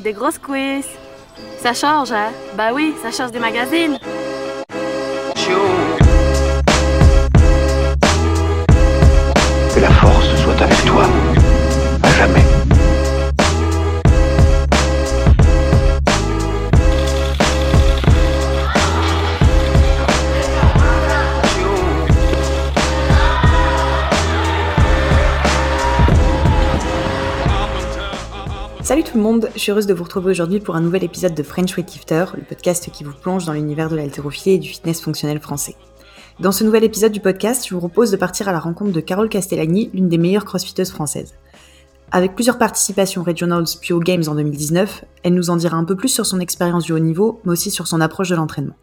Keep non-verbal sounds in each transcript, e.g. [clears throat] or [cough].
des grosses quiz. Ça change, hein? Bah oui, ça change des magazines. Le monde, je suis heureuse de vous retrouver aujourd'hui pour un nouvel épisode de French Weightlifter, le podcast qui vous plonge dans l'univers de l'haltérophilie et du fitness fonctionnel français. Dans ce nouvel épisode du podcast, je vous propose de partir à la rencontre de Carole Castellani, l'une des meilleures crossfiteuses françaises. Avec plusieurs participations regionals puis aux Games en 2019, elle nous en dira un peu plus sur son expérience du haut niveau, mais aussi sur son approche de l'entraînement.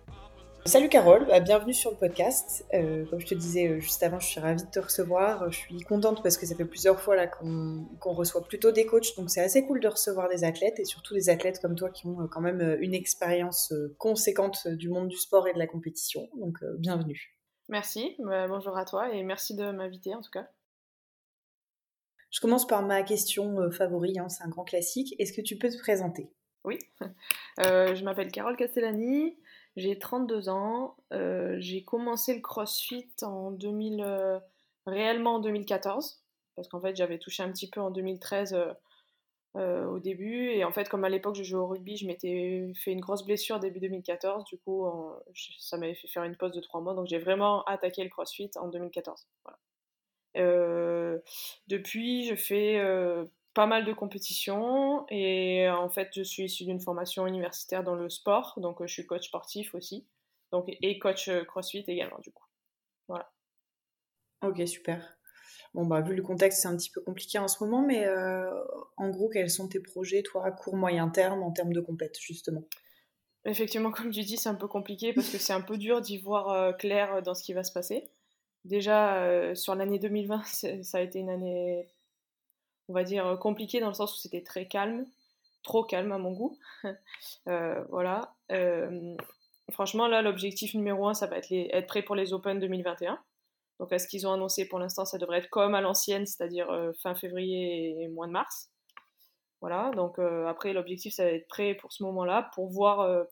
Salut Carole, bah, bienvenue sur le podcast. Euh, comme je te disais euh, juste avant, je suis ravie de te recevoir. Je suis contente parce que ça fait plusieurs fois là qu'on reçoit plutôt des coachs, donc c'est assez cool de recevoir des athlètes et surtout des athlètes comme toi qui ont euh, quand même une expérience conséquente du monde du sport et de la compétition. Donc bienvenue. Merci, bah, bonjour à toi et merci de m'inviter en tout cas. Je commence par ma question favorite, hein, c'est un grand classique. Est-ce que tu peux te présenter? Oui, [laughs] je m'appelle Carole Castellani. J'ai 32 ans. Euh, j'ai commencé le CrossFit en 2000, euh, réellement en 2014, parce qu'en fait j'avais touché un petit peu en 2013 euh, au début. Et en fait, comme à l'époque je jouais au rugby, je m'étais fait une grosse blessure début 2014. Du coup, ça m'avait fait faire une pause de 3 mois. Donc j'ai vraiment attaqué le CrossFit en 2014. depuis, je fais pas mal de compétitions et en fait je suis issue d'une formation universitaire dans le sport, donc je suis coach sportif aussi, donc et coach euh, CrossFit également du coup. Voilà. Ok super. Bon bah vu le contexte c'est un petit peu compliqué en ce moment, mais euh, en gros quels sont tes projets toi à court moyen terme en termes de compète justement? Effectivement comme tu dis c'est un peu compliqué parce que c'est un peu dur d'y voir euh, clair dans ce qui va se passer. Déjà sur l'année 2020 ça a été une année on va dire, euh, compliqué dans le sens où c'était très calme, trop calme à mon goût. [laughs] Euh, voilà. Euh, franchement, là, l'objectif numéro un, ça va être être prêt pour les Open 2021. Donc, à ce qu'ils ont annoncé pour l'instant, ça devrait être comme à l'ancienne, c'est-à-dire fin février et mois de mars. Voilà. Donc, après, l'objectif, ça va être prêt pour ce moment-là, pour voir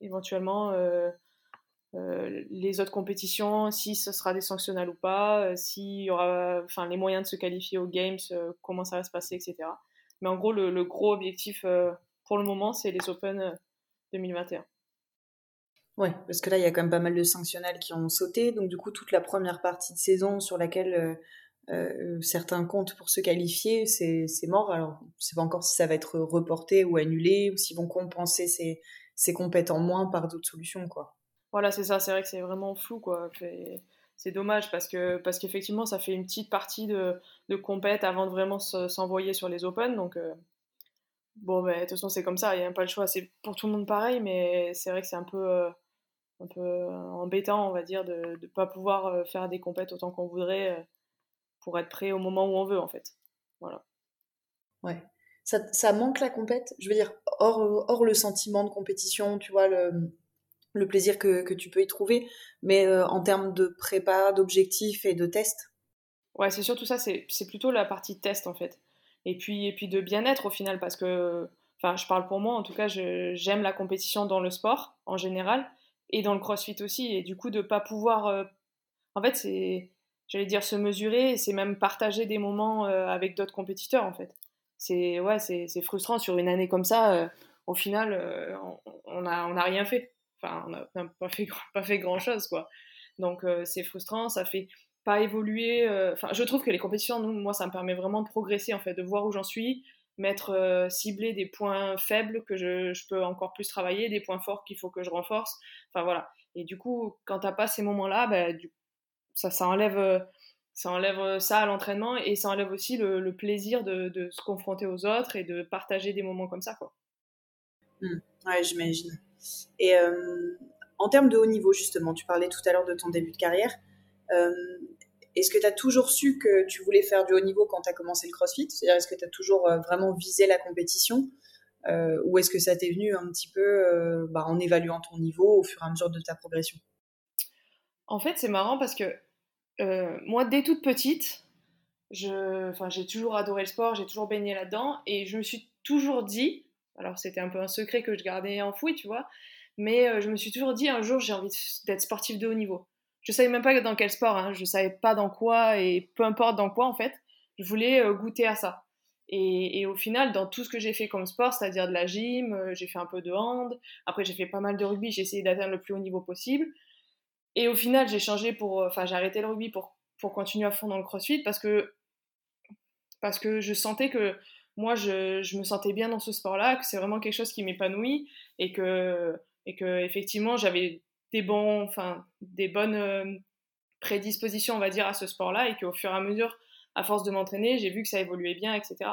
éventuellement euh, les autres compétitions, si ce sera des sanctionnels ou pas, euh, s'il y aura enfin, les moyens de se qualifier aux Games, euh, comment ça va se passer, etc. Mais en gros, le, gros objectif pour le moment, c'est les Open 2021. Ouais, parce que là, il y a quand même pas mal de sanctionnels qui ont sauté. Donc, du coup, toute la première partie de saison sur laquelle certains comptent pour se qualifier, c'est mort. Alors, je sais pas encore si ça va être reporté ou annulé ou s'ils vont compenser ces, ces compétents moins par d'autres solutions, quoi. Voilà, c'est ça, c'est vrai que c'est vraiment flou, quoi. C'est dommage parce que parce qu'effectivement, ça fait une petite partie de, de compète avant de vraiment s'envoyer sur les Open. Donc, euh, bon, ben, de toute façon, c'est comme ça, il n'y a pas le choix. C'est pour tout le monde pareil, mais c'est vrai que c'est un peu, euh, un peu embêtant, on va dire, de ne pas pouvoir euh, faire des compètes autant qu'on voudrait pour être prêt au moment où on veut, en fait. Voilà. Ouais. Ça, ça manque la compète? Je veux dire, hors, hors le sentiment de compétition, tu vois, le le plaisir que, tu peux y trouver, mais euh, en termes de prépa, d'objectifs et de tests? Ouais, c'est surtout ça, c'est plutôt la partie test en fait. Et puis, et puis de bien-être au final, parce que, enfin, je parle pour moi, en tout cas, j'aime la compétition dans le sport en général et dans le crossfit aussi. Et du coup, de pas pouvoir. Euh, en fait, c'est, j'allais dire, se mesurer, c'est même partager des moments euh, avec d'autres compétiteurs en fait. C'est ouais, c'est frustrant sur une année comme ça. au final, on n'a on a rien fait on n'a pas fait, pas fait grand chose, quoi. Donc, euh, c'est frustrant, ça fait pas évoluer. Euh, enfin, je trouve que les compétitions, nous, moi, ça me permet vraiment de progresser, en fait, de voir où j'en suis, mettre, euh, cibler des points faibles que je, je, peux encore plus travailler, des points forts qu'il faut que je renforce. Enfin, voilà. Et du coup, quand t'as pas ces moments-là, bah, ça, ça enlève ça enlève ça à l'entraînement et ça enlève aussi le, plaisir de, de, se confronter aux autres et de partager des moments comme ça. Quoi. Mmh. Ouais, j'imagine. Et euh, en termes de haut niveau, justement, tu parlais tout à l'heure de ton début de carrière. Euh, est-ce que tu as toujours su que tu voulais faire du haut niveau quand tu as commencé le CrossFit? C'est-à-dire, est-ce que tu as toujours euh, vraiment visé la compétition Ou est-ce que ça t'est venu un petit peu bah, en évaluant ton niveau au fur et à mesure de ta progression? En fait, c'est marrant parce que moi, dès toute petite, j'ai toujours adoré le sport, j'ai toujours baigné là-dedans et je me suis toujours dit Alors c'était un peu un secret que je gardais enfoui, tu vois. Mais je me suis toujours dit un jour j'ai envie d'être sportif de haut niveau. Je savais même pas dans quel sport, hein. je savais pas dans quoi et peu importe dans quoi en fait. Je voulais goûter à ça. Et, au final, dans tout ce que j'ai fait comme sport, c'est-à-dire de la gym, j'ai fait un peu de hand, après j'ai fait pas mal de rugby, j'ai essayé d'atteindre le plus haut niveau possible. Et au final, j'ai changé pour, enfin j'ai arrêté le rugby pour, pour continuer à fond dans le crossfit parce que, parce que je sentais que moi, je, me sentais bien dans ce sport-là, que c'est vraiment quelque chose qui m'épanouit et que, et que effectivement, j'avais des, des bonnes euh, prédispositions, on va dire, à ce sport-là et qu'au fur et à mesure, à force de m'entraîner, j'ai vu que ça évoluait bien, etc.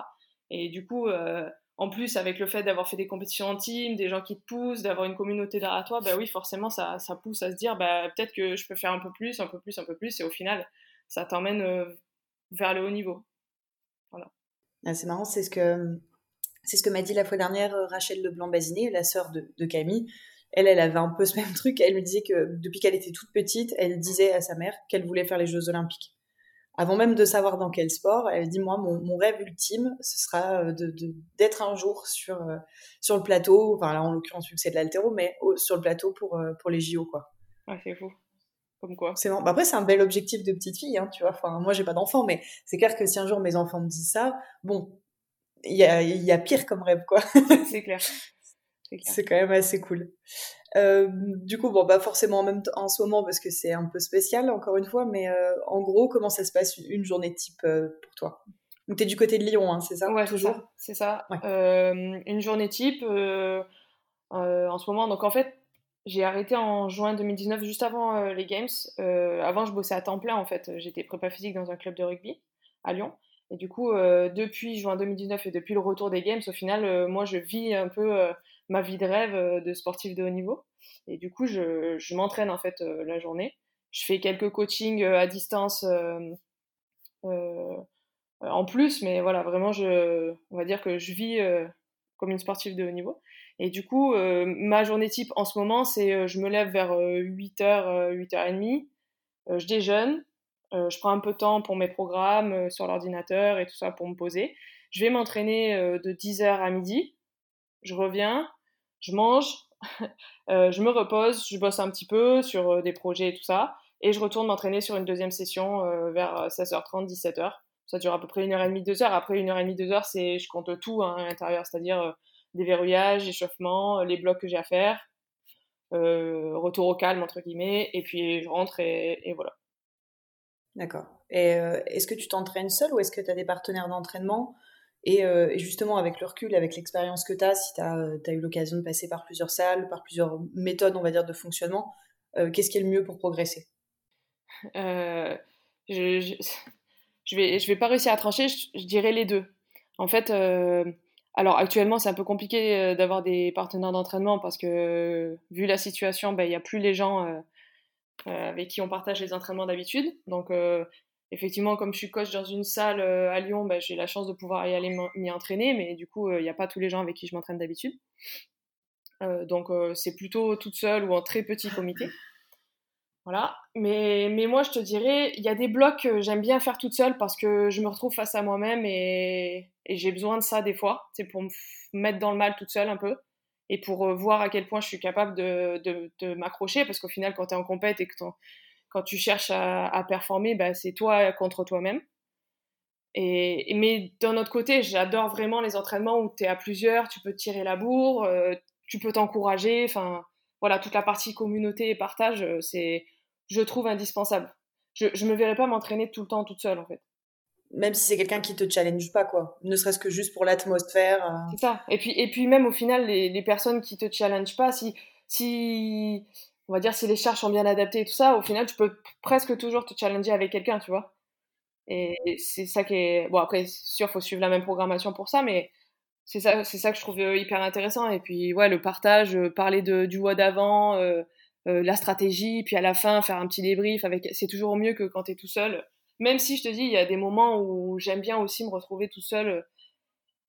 Et du coup, euh, en plus, avec le fait d'avoir fait des compétitions en team, des gens qui te poussent, d'avoir une communauté derrière toi, bah oui, forcément, ça, ça pousse à se dire, bah, peut-être que je peux faire un peu plus, un peu plus, un peu plus, et au final, ça t'emmène euh, vers le haut niveau. Ah, c'est marrant, c'est ce que c'est ce que m'a dit la fois dernière Rachel Leblanc-Bazinet, la sœur de, de, Camille, elle, elle avait un peu ce [laughs] même truc. Elle me disait que depuis qu'elle était toute petite, elle disait à sa mère qu'elle voulait faire les Jeux Olympiques. Avant même de savoir dans quel sport, elle dit moi mon, rêve ultime, ce sera euh, d'être un jour sur euh, sur le plateau, enfin là en l'occurrence c'est de l'altéro, mais sur le plateau pour euh, pour les JO quoi. Ouais, c'est fou. Comme quoi. C'est. Bah, après c'est un bel objectif de petite fille, hein, tu vois. Enfin moi j'ai pas d'enfant, mais c'est clair que si un jour mes enfants me disent ça, bon, il y a, y a pire comme rêve quoi. [laughs] c'est clair. C'est quand même assez cool. Euh, du coup, bon, pas forcément en même temps en ce moment parce que c'est un peu spécial, encore une fois, mais euh, en gros, comment ça se passe une journée type euh, pour toi? Donc, tu es du côté de Lyon, hein, c'est ça? Ouais, toujours? C'est ça. une journée type en ce moment. Donc, en fait, j'ai arrêté en juin 2019, juste avant les Games. avant, je bossais à temps plein, en fait. J'étais prépa physique dans un club de rugby à Lyon. Et du coup, depuis juin 2019 et depuis le retour des Games, au final, moi, je vis un peu ma vie de rêve euh, de sportif de haut niveau. Et du coup, je, m'entraîne en fait euh, la journée. Je fais quelques coachings euh, à distance en plus, mais voilà, vraiment, on va dire que je vis comme une sportive de haut niveau. Et du coup, ma journée type en ce moment, c'est je me lève vers 8h, 8h30, je déjeune, je prends un peu de temps pour mes programmes sur l'ordinateur et tout ça pour me poser. Je vais m'entraîner de 10h à midi, je reviens, je mange, [laughs] euh, je me repose, je bosse un petit peu sur euh, des projets et tout ça, et je retourne m'entraîner sur une deuxième session euh, vers 16h30, 17h. Ça dure à peu près une heure et demie, deux heures. Après une heure et demie, deux heures, c'est, je compte tout hein, à l'intérieur, c'est-à-dire déverrouillage, échauffement, les blocs que j'ai à faire, retour au calme entre guillemets, et puis je rentre et, et voilà. D'accord. Et est-ce que tu t'entraînes seul ou est-ce que tu as des partenaires d'entraînement? Euh, et, justement, avec le recul, avec l'expérience que tu as, si tu as, euh, eu l'occasion de passer par plusieurs salles, par plusieurs méthodes, on va dire, de fonctionnement, euh, qu'est-ce qui est le mieux pour progresser? Je, je, vais, je vais pas réussir à trancher, je, dirais les deux. En fait, alors actuellement, c'est un peu compliqué d'avoir des partenaires d'entraînement parce que, vu la situation, ben, il n'y a plus les gens avec qui on partage les entraînements d'habitude. Donc, effectivement, comme je suis coach dans une salle euh, à Lyon, bah, j'ai la chance de pouvoir y aller m'y entraîner, mais du coup, il n'y a pas tous les gens avec qui je m'entraîne d'habitude. Euh, donc, euh, c'est plutôt toute seule ou en très petit comité. Voilà. Mais, mais moi, je te dirais, il y a des blocs que j'aime bien faire toute seule parce que je me retrouve face à moi-même et, j'ai besoin de ça des fois. C'est pour me mettre dans le mal toute seule un peu et pour voir à quel point je suis capable de, de, m'accrocher parce qu'au final, quand tu es en compète et que quand tu cherches à, performer, bah, c'est toi contre toi-même. Et, mais d'un autre côté, j'adore vraiment les entraînements où tu es à plusieurs, tu peux tirer la bourre, euh, tu peux t'encourager. Enfin, voilà, toute la partie communauté et partage, euh, c'est, je trouve indispensable. Je ne me verrais pas m'entraîner tout le temps toute seule, en fait. Même si c'est quelqu'un qui te challenge pas, quoi. Ne serait-ce que juste pour l'atmosphère. Euh. C'est ça. Et puis, et puis même au final, les, les personnes qui te challenge pas, si, si on va dire, si les charges sont bien adaptées et tout ça, au final, tu peux presque toujours te challenger avec quelqu'un, tu vois. Et c'est ça qui est. Bon, après, c'est sûr, faut suivre la même programmation pour ça, mais c'est ça, c'est ça que je trouve euh, hyper intéressant. Et puis, ouais, le partage, euh, parler de, du mois d'avant, euh, la stratégie, puis à la fin, faire un petit débrief, avec... c'est toujours mieux que quand tu es tout seul. Même si je te dis, il y a des moments où j'aime bien aussi me retrouver tout seul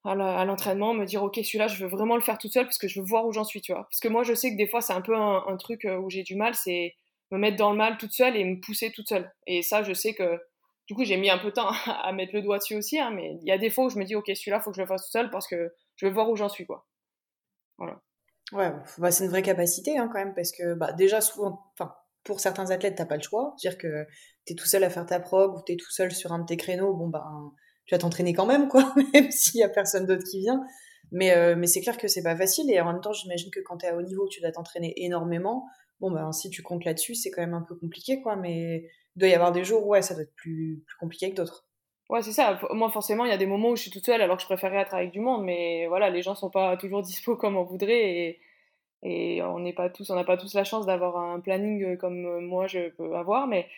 à l'entraînement, me dire ok celui-là je veux vraiment le faire toute seule parce que je veux voir où j'en suis, tu vois. Parce que moi je sais que des fois c'est un peu un, truc euh, où j'ai du mal, c'est me mettre dans le mal toute seule et me pousser toute seule. Et ça je sais que du coup j'ai mis un peu de temps [laughs] à mettre le doigt dessus aussi, hein, mais il y a des fois où je me dis ok celui-là faut que je le fasse toute seule parce que je veux voir où j'en suis quoi. Voilà. Ouais, bah, c'est une vraie capacité hein, quand même, parce que bah, déjà, souvent, pour certains athlètes, t'as pas le choix. C'est-à-dire que tu es tout seul à faire ta prog ou tu es tout seul sur un de tes créneaux, bon, bah, tu vas t'entraîner quand même, quoi, [laughs] même s'il y a personne d'autre qui vient. Mais, euh, mais c'est clair que c'est pas facile, et en même temps, j'imagine que quand tu es à haut niveau, tu dois t'entraîner énormément. Bon, bah, si tu comptes là-dessus, c'est quand même un peu compliqué, quoi, mais il doit y avoir des jours où ça doit être plus compliqué que d'autres. Ouais, c'est ça. Moi, forcément, il y a des moments où je suis toute seule alors que je préférerais être avec du monde, mais voilà, les gens sont pas [laughs] toujours dispo comme on voudrait et, on n'est pas tous, on n'a pas tous la chance d'avoir un planning comme moi je peux avoir, mais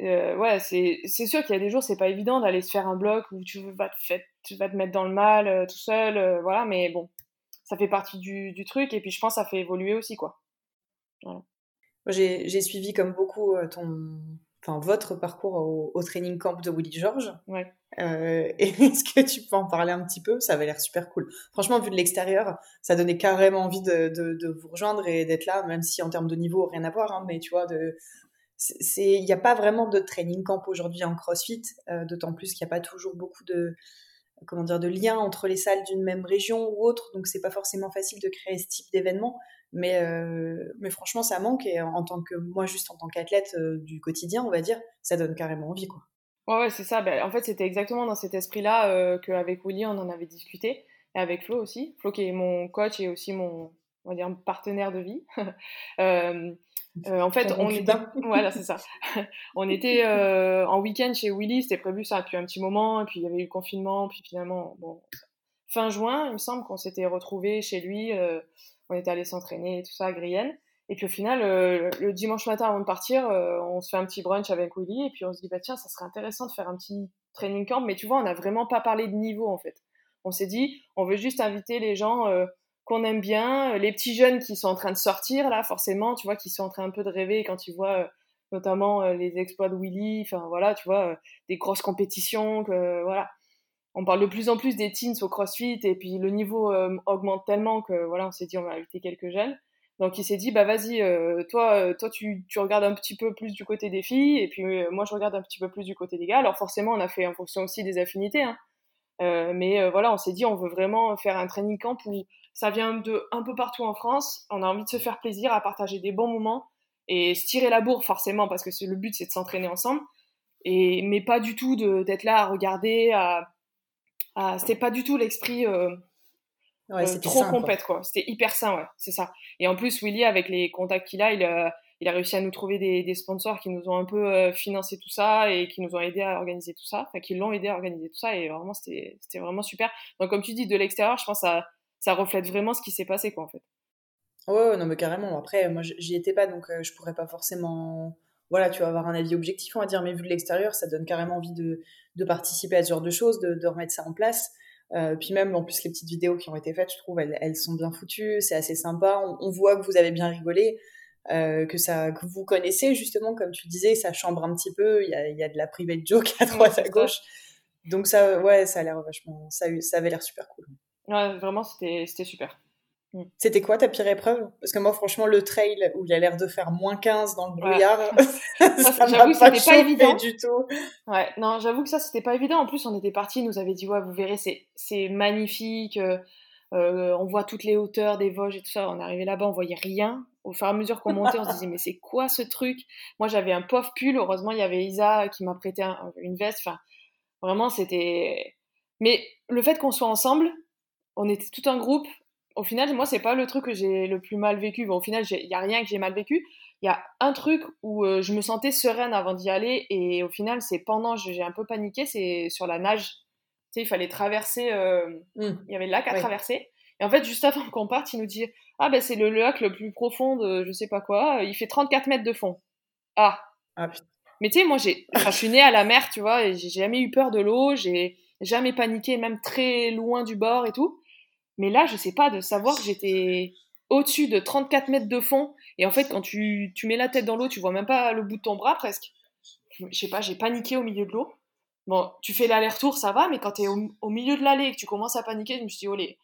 euh, ouais, c'est sûr qu'il y a des jours, c'est pas évident d'aller se faire un bloc où tu vas te, mettre dans le mal euh, tout seul, euh, voilà, mais bon, ça fait partie du, du, truc et puis je pense que ça fait évoluer aussi, quoi. Voilà. J'ai suivi comme beaucoup ton, enfin votre parcours au, training camp de Willy George. Ouais. Euh, [laughs] Est-ce que tu peux en parler un petit peu? Ça avait l'air super cool. Franchement, vu de l'extérieur, ça donnait carrément envie de, de, de vous rejoindre et d'être là, même si en termes de niveau, rien à voir. Hein, mais tu vois, il n'y a pas vraiment de training camp aujourd'hui en CrossFit, euh, d'autant plus qu'il n'y a pas toujours beaucoup de comment dire de liens entre les salles d'une même région ou autre, donc c'est pas forcément facile de créer ce type d'événement. Mais, euh, mais franchement, ça manque et en tant que moi, juste en tant qu'athlète euh, du quotidien, on va dire, ça donne carrément envie, quoi. Ouais, ouais c'est ça. Ben, en fait, c'était exactement dans cet esprit-là euh, qu'avec Willy, on en avait discuté, et avec Flo aussi. Flo qui est mon coach et aussi mon, on va dire, partenaire de vie. [laughs] euh, en fait, on était, voilà, c'est ça. [laughs] on était en week-end chez Willy, c'était prévu ça depuis un petit moment, et puis il y avait eu le confinement, puis finalement, bon, fin juin, il me semble qu'on s'était retrouvés chez lui, on était allé s'entraîner et tout ça à Grienne. Et puis au final, euh, le dimanche matin avant de partir, euh, on se fait un petit brunch avec Willy, et puis on se dit, bah tiens, ça serait intéressant de faire un petit training camp, mais tu vois, on n'a vraiment pas parlé de niveau en fait. On s'est dit, on veut juste inviter les gens qu'on aime bien, les petits jeunes qui sont en train de sortir là, forcément, tu vois, qui sont en train un peu de rêver quand ils voient notamment les exploits de Willy, enfin voilà, tu vois, des grosses compétitions, que voilà. On parle de plus en plus des teens au CrossFit et puis le niveau augmente tellement que voilà, on s'est dit on va inviter quelques jeunes. Donc il s'est dit bah vas-y, toi, toi tu, tu, regardes un petit peu plus du côté des filles et puis moi je regarde un petit peu plus du côté des gars. Alors forcément on a fait en fonction aussi des affinités, hein. mais voilà, on s'est dit on veut vraiment faire un training camp où ça vient de un peu partout en France. On a envie de se faire plaisir, à partager des bons moments et se tirer la bourre forcément parce que le but c'est de s'entraîner ensemble. Et mais pas du tout d'être là à regarder, à, à c'était pas du tout l'esprit euh, ouais, euh, trop compète quoi. C'était hyper sain ouais, c'est ça. Et en plus Willy avec les contacts qu'il a, il a il a réussi à nous trouver des, des sponsors qui nous ont un peu euh, financé tout ça et qui nous ont aidé à organiser tout ça, enfin qui l'ont aidé à organiser tout ça et vraiment c'était vraiment super. Donc comme tu dis de l'extérieur, je pense à ça reflète vraiment ce qui s'est passé, quoi, en fait. Ouais, non, mais carrément. Après, moi, j'y étais pas, donc euh, je pourrais pas forcément. Voilà, tu vas avoir un avis objectif, on va dire, mais vu de l'extérieur, ça donne carrément envie de, de, participer à ce genre de choses, de, de remettre ça en place. Euh, puis même, en plus, les petites vidéos qui ont été faites, je trouve, elles, elles sont bien foutues, c'est assez sympa. On, voit que vous avez bien rigolé, euh, que ça, que vous connaissez justement, comme tu disais, ça chambre un petit peu. Il y a, y a, de la private joke à droite, à gauche. Donc ça, ouais, ça a l'air vachement, ça, ça avait l'air super cool. Ouais, vraiment, c'était super. Mm. C'était quoi ta pire épreuve? Parce que moi, franchement, le trail où il a l'air de faire moins 15 dans le brouillard, [laughs] [laughs] ça j'avoue que c'était pas évident du tout. Ouais, non, j'avoue que ça, c'était pas évident. En plus, on était partis, nous avait dit, ouais, vous verrez, c'est magnifique. Euh, euh, on voit toutes les hauteurs des Vosges et tout ça. On arrivait là-bas, on voyait rien. Au fur et à mesure qu'on montait, on se disait, mais c'est quoi ce truc? Moi, j'avais un pauvre pull. Heureusement, il y avait Isa qui m'a prêté une veste. Enfin, vraiment, c'était. Mais le fait qu'on soit ensemble, on était tout un groupe. Au final, moi, c'est pas le truc que j'ai le plus mal vécu. Bon, au final, il y a rien que j'ai mal vécu. Il y a un truc où euh, je me sentais sereine avant d'y aller et au final, c'est pendant, j'ai un peu paniqué, c'est sur la nage. Tu sais, il fallait traverser, euh, mmh. il y avait le lac à traverser. Et en fait, juste avant qu'on parte, il nous dit Ah, ben c'est le lac le plus profond de je sais pas quoi, il fait 34 mètres de fond. Ah, ah Mais tu sais, moi, j'ai, je suis née à la mer, tu vois, et j'ai jamais eu peur de l'eau, j'ai jamais paniqué, même très loin du bord et tout. Mais là, je sais pas, de savoir que j'étais au-dessus de 34 mètres de fond. Et en fait, quand tu, tu mets la tête dans l'eau, tu vois même pas le bout de ton bras presque. Je sais pas, j'ai paniqué au milieu de l'eau. Bon, tu fais l'aller-retour, ça va, mais quand tu es au, milieu de l'allée et que tu commences à paniquer, je me suis dit, olé,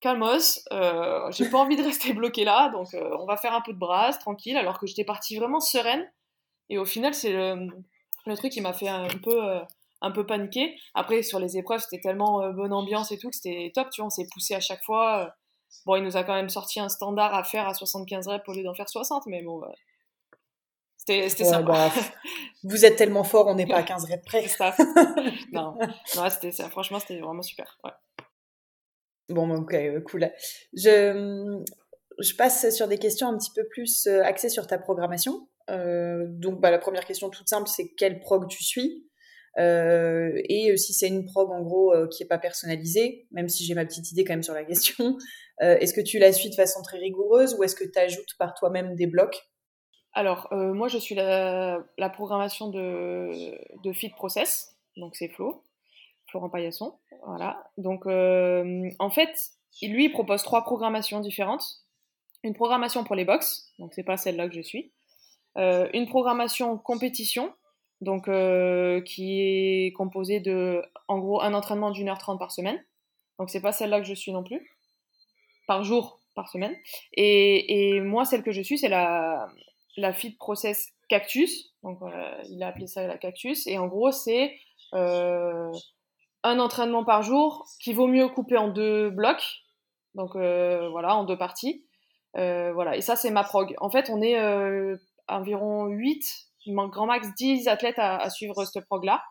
calmos, euh, j'ai pas envie de rester bloqué là, donc euh, on va faire un peu de brasse, tranquille, alors que j'étais partie vraiment sereine. Et au final, c'est le, le, truc qui m'a fait un peu euh, un peu paniqué. Après, sur les épreuves, c'était tellement euh, bonne ambiance et tout que c'était top, tu vois, on s'est poussé à chaque fois. Bon, il nous a quand même sorti un standard à faire à 75 reps au lieu d'en faire 60, mais bon, c'était sympa. Bah, vous êtes tellement fort, on n'est pas à 15 reps près. Ça. [laughs] non, non c'était franchement, c'était vraiment super. Ouais. Bon, ok, euh, cool. Je, je passe sur des questions un petit peu plus euh, axées sur ta programmation. Euh, donc, bah, la première question toute simple, c'est quel prog tu suis? Euh, et si c'est une prog en gros qui est pas personnalisée, même si j'ai ma petite idée quand même sur la [laughs] question, est-ce que tu la suis de façon très rigoureuse ou est-ce que tu ajoutes par toi-même des blocs? Alors, moi je suis la, programmation de, de Fit Process, donc c'est Flo. Florent Paillasson. Voilà. Donc, euh, en fait, lui, il propose trois programmations différentes. Une programmation pour les box, donc c'est pas celle-là que je suis. Euh, une programmation compétition, donc euh, qui est composée de, en gros, un entraînement d'une heure trente par semaine. Donc c'est pas celle-là que je suis non plus. Par jour, par semaine. Et, et moi, celle que je suis, c'est la, la Fit Process Cactus. Donc il a appelé ça la Cactus. Et en gros, c'est un entraînement par jour qui vaut mieux couper en deux blocs, donc euh, voilà, en deux parties. Euh, voilà, et ça c'est ma prog. En fait, on est euh, environ 8, grand max 10 athlètes à, suivre cette prog-là.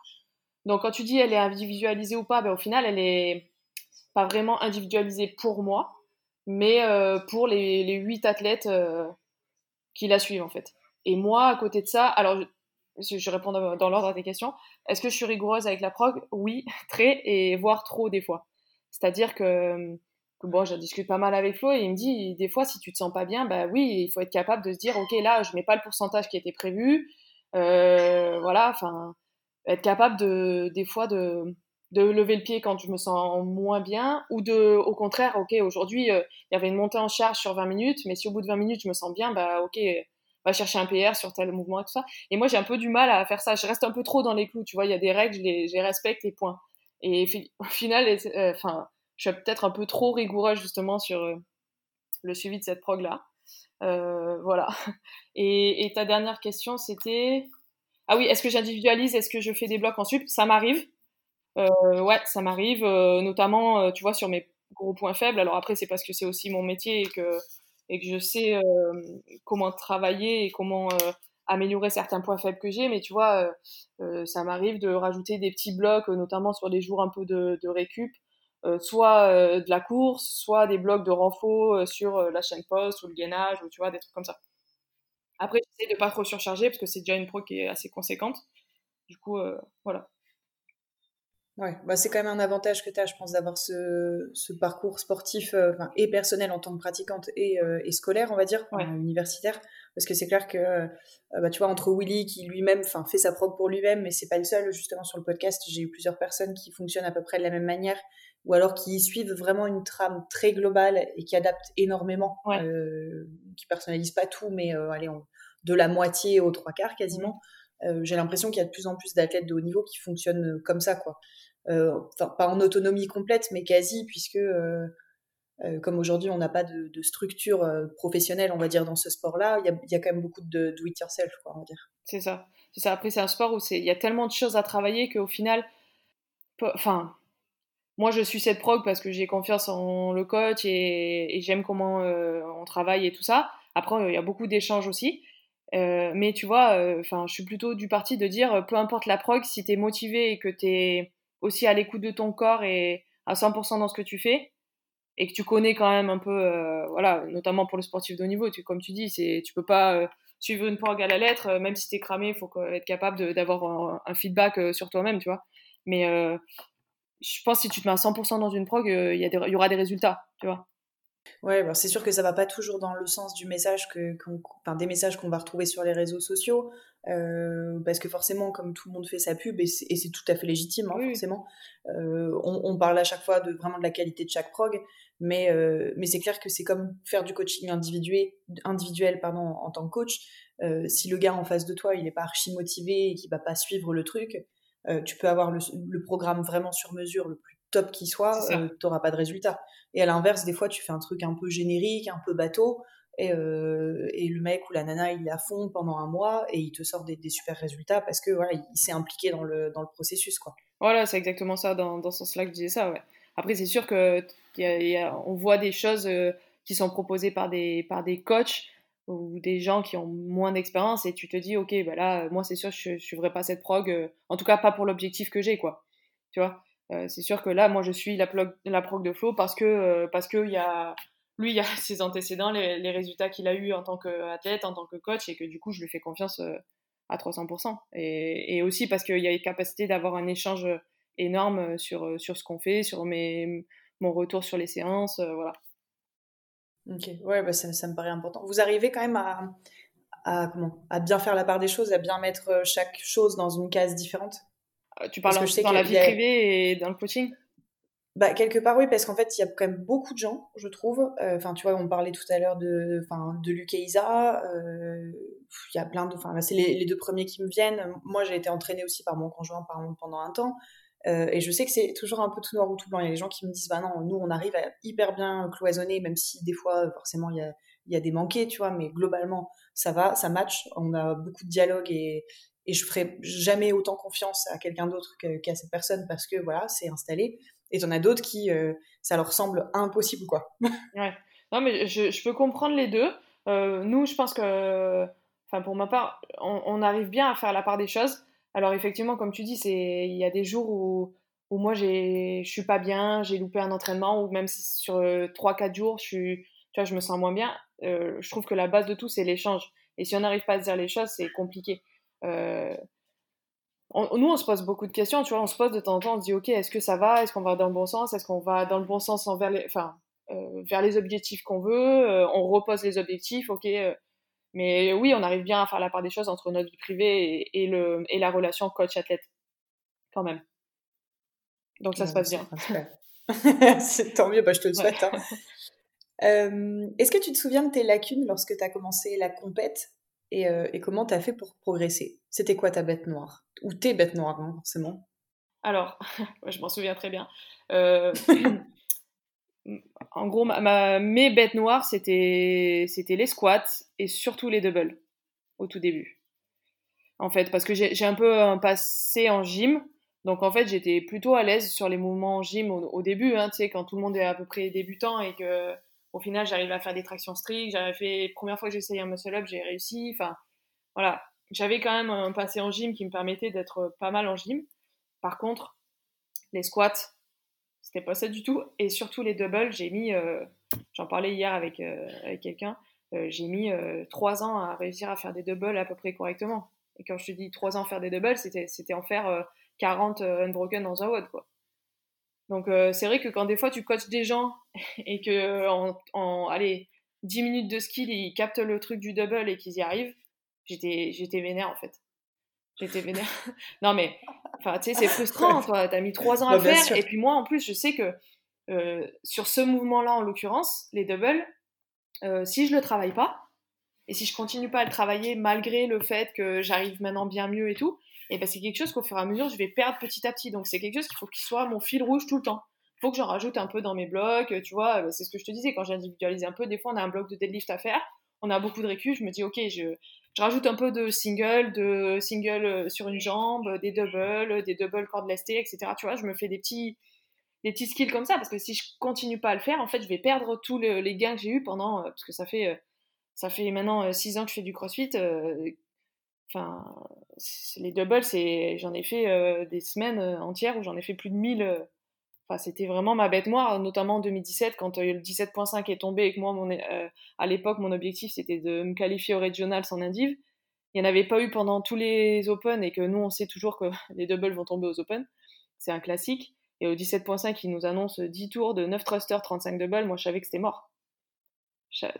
Donc quand tu dis elle est individualisée ou pas, ben, au final elle est pas vraiment individualisée pour moi, mais pour les, les 8 athlètes qui la suivent en fait. Et moi, à côté de ça, alors je réponds dans l'ordre à tes questions. Est-ce que je suis rigoureuse avec la prog? Oui, [laughs] très, et voire trop des fois. C'est-à-dire que, bon, je discute pas mal avec Flo et il me dit, des fois, si tu te sens pas bien, bah oui, il faut être capable de se dire, ok, là, je mets pas le pourcentage qui était prévu. Euh, voilà, enfin, être capable de, des fois, de, de lever le pied quand je me sens moins bien, ou de, au contraire, ok, aujourd'hui, euh, il y avait une montée en charge sur 20 minutes, mais si au bout de 20 minutes, je me sens bien, bah ok, va chercher un PR sur tel mouvement et tout ça. Et moi, j'ai un peu du mal à faire ça. Je reste un peu trop dans les clous, tu vois. Il y a des règles, je les, respecte et points. Et au final, euh, enfin, je suis peut-être un peu trop rigoureuse justement sur le suivi de cette prog là. Euh, voilà. [laughs] Et, ta dernière question, c'était ah oui, est-ce que j'individualise Est-ce que je fais des blocs en Ça m'arrive. ouais, ça m'arrive, notamment, tu vois, sur mes gros points faibles. Alors après, c'est parce que c'est aussi mon métier et que et que je sais euh, comment travailler et comment euh, améliorer certains points faibles que j'ai, mais tu vois, euh, ça m'arrive de rajouter des petits blocs, notamment sur les jours un peu de, de récup, soit de la course, soit des blocs de renfort sur la chaîne poste ou le gainage, ou tu vois, des trucs comme ça. Après, j'essaie de pas trop surcharger parce que c'est déjà une pro qui est assez conséquente. Du coup, voilà. Ouais, bah c'est quand même un avantage que tu as, je pense, d'avoir ce, ce, parcours sportif euh, et personnel en tant que pratiquante et, euh, et scolaire, on va dire, universitaire. Parce que c'est clair que, euh, bah, tu vois, entre Willy qui lui-même fait sa prog pour lui-même, mais c'est pas le seul, justement, sur le podcast, j'ai eu plusieurs personnes qui fonctionnent à peu près de la même manière, ou alors qui suivent vraiment une trame très globale et qui adaptent énormément, qui personnalisent pas tout, mais allez, de la moitié aux trois quarts quasiment. j'ai l'impression qu'il y a de plus en plus d'athlètes de haut niveau qui fonctionnent comme ça, quoi. Euh, pas en autonomie complète, mais quasi, puisque euh, euh, comme aujourd'hui on n'a pas de, structure professionnelle, on va dire, dans ce sport-là, il y a, quand même beaucoup de do it yourself, quoi, on va dire. C'est ça. Ça. Après, c'est un sport où il y a tellement de choses à travailler qu'au final, enfin, moi je suis cette prog parce que j'ai confiance en le coach et, j'aime comment on travaille et tout ça. Après, il y a beaucoup d'échanges aussi. mais tu vois, enfin, je suis plutôt du parti de dire, peu importe la prog, si tu es motivé et que tu es aussi à l'écoute de ton corps et à 100% dans ce que tu fais et que tu connais quand même un peu, euh, voilà, notamment pour le sportif de haut niveau, tu, comme tu dis, tu peux pas euh, suivre une prog à la lettre, euh, même si tu es cramé, il faut être capable d'avoir un, feedback sur toi-même, tu vois. Mais je pense que si tu te mets à 100% dans une prog, il y, y, aura des résultats, tu vois. Ouais, c'est sûr que ça va pas toujours dans le sens du message que, enfin, des messages qu'on va retrouver sur les réseaux sociaux, euh, parce que forcément, comme tout le monde fait sa pub, et c'est tout à fait légitime, hein, forcément, euh, on, parle à chaque fois de vraiment de la qualité de chaque prog, mais, euh, mais c'est clair que c'est comme faire du coaching individuel, individuel pardon, en tant que coach. si le gars en face de toi, il est pas archi motivé et qu'il va pas suivre le truc, tu peux avoir le, le, programme vraiment sur mesure le plus top qui soit, tu n'auras pas de résultat. Et à l'inverse, des fois, tu fais un truc un peu générique, un peu bateau, et, euh, et, le mec ou la nana, il à fond pendant un mois et il te sort des, super résultats parce que voilà, il s'est impliqué dans le, dans le processus. Quoi. Voilà, c'est exactement ça, dans, dans ce sens-là que je disais ça. Ouais. Après, c'est sûr on voit des choses qui sont proposées par des, par des coachs ou des gens qui ont moins d'expérience et tu te dis, ok, bah là, moi, c'est sûr, je ne suivrai pas cette prog, en tout cas pas pour l'objectif que j'ai, quoi. Tu vois? C'est sûr que là, moi, je suis la, prog, la prog de Flo parce que, parce que y a, lui, il y a [laughs] ses antécédents, les, résultats qu'il a eu en tant qu'athlète, en tant que coach, et que du coup, je lui fais confiance à 300%. Et, aussi parce qu'il y a une capacité d'avoir un échange énorme sur, sur ce qu'on fait, sur mes, mon retour sur les séances, euh, voilà. Ok, ouais, bah ça, ça, me paraît important. Vous arrivez quand même à, à, comment, à bien faire la part des choses, à bien mettre euh, chaque chose dans une case différente? Euh, Tu parles dans la vie privée et dans le coaching? Bah, quelque part, oui, parce qu'en fait, il y a quand même beaucoup de gens, je trouve. Enfin, tu vois, on parlait tout à l'heure de, de Luc et Isa. Il y a plein de. Enfin, c'est les, les, deux premiers qui me viennent. Moi, j'ai été entraînée aussi par mon conjoint pendant un temps. Euh, et je sais que c'est toujours un peu tout noir ou tout blanc. Il y a des gens qui me disent, bah non, nous, on arrive à hyper bien cloisonner, même si des fois, forcément, il y a, des manqués, tu vois, mais globalement, ça va, ça match. On a beaucoup de dialogue et, et je ferai jamais autant confiance à quelqu'un d'autre qu'à cette personne parce que voilà, c'est installé. Et t'en as d'autres qui, euh, ça leur semble impossible, quoi. [laughs] ouais. Non, mais je, peux comprendre les deux. Euh, nous, je pense que, enfin, pour ma part, on, arrive bien à faire la part des choses. Alors effectivement, comme tu dis, c'est il y a des jours où, où moi je suis pas bien, j'ai loupé un entraînement ou même sur 3-4 euh, jours, je tu vois, je me sens moins bien. Euh, je trouve que la base de tout c'est l'échange. Et si on n'arrive pas à se dire les choses, c'est compliqué. Euh, nous, on se pose beaucoup de questions, tu vois, on se pose de temps en temps, on se dit, ok, est-ce que ça va, est-ce qu'on va dans le bon sens, est-ce qu'on va dans le bon sens envers les, enfin, vers les objectifs qu'on veut, on repose les objectifs, ok, mais oui, on arrive bien à faire la part des choses entre notre vie privée et, le, et la relation coach-athlète, quand même. Donc ça se passe bien. [laughs] C'est tant mieux, bah, je te le souhaite. Hein. Euh, est-ce que tu te souviens de tes lacunes lorsque tu as commencé la compète et, euh, et comment tu as fait pour progresser? C'était quoi ta bête noire? Ou tes bêtes noires, hein, forcément Alors, [laughs] je m'en souviens très bien. Euh, [clears throat] en gros, ma, mes bêtes noires, c'était, les squats et surtout les doubles au tout début. En fait, parce que j'ai, un peu un passé en gym. Donc en fait, j'étais plutôt à l'aise sur les mouvements en gym au, début, hein, tu sais, quand tout le monde est à peu près débutant et que au final, j'arrive à faire des tractions strictes. J'avais fait, première fois que j'ai essayé un muscle up, j'ai réussi. Enfin, voilà. J'avais quand même un passé en gym qui me permettait d'être pas mal en gym. Par contre, les squats, c'était pas ça du tout. Et surtout les doubles, j'ai mis, euh, j'en parlais hier avec, euh, quelqu'un, euh, j'ai mis trois ans à réussir à faire des doubles à peu près correctement. Et quand je te dis trois ans faire des doubles, c'était, en faire 40 unbroken dans un WOD, quoi. Donc c'est vrai que quand des fois tu coaches des gens [laughs] et que en, en allez, 10 minutes de skill, ils captent le truc du double et qu'ils y arrivent, j'étais, j'étais vénère en fait. J'étais vénère. [laughs] non, mais, enfin, tu sais, c'est frustrant, [laughs] toi. T'as mis trois ans à faire. Et puis moi, en plus, je sais que euh, sur ce mouvement-là, en l'occurrence, les doubles, euh, si je le travaille pas, et si je continue pas à le travailler malgré le fait que j'arrive maintenant bien mieux et tout, et ben c'est quelque chose qu'au fur et à mesure, je vais perdre petit à petit. Donc c'est quelque chose qu'il faut qu'il soit mon fil rouge tout le temps. Il faut que j'en rajoute un peu dans mes blocs, tu vois. C'est ce que je te disais quand j'individualise un peu. Des fois, on a un bloc de deadlift à faire, on a beaucoup de récup. Je me dis, ok, je, je rajoute un peu de single, de single euh, sur une jambe, des doubles, des doubles cordes lestées, etc. Tu vois, je me fais des petits, des petits skills comme ça parce que si je continue pas à le faire, en fait, je vais perdre tous les gains que j'ai eu pendant, euh, parce que ça fait, euh, ça fait maintenant 6 ans que je fais du crossfit. Enfin, les doubles, c'est, j'en ai fait des semaines entières où j'en ai fait plus de 1000 c'était vraiment ma bête noire, notamment en 2017 quand euh, le 17.5 est tombé et que moi, euh, à l'époque, mon objectif c'était de me qualifier au régional sans indiv. Il n'y en avait pas eu pendant tous les Open et que nous, on sait toujours que [laughs] les doubles vont tomber aux Open. C'est un classique. Et au 17.5, ils nous annoncent 10 tours de 9 thrusters, 35 doubles. Moi, je savais que c'était mort.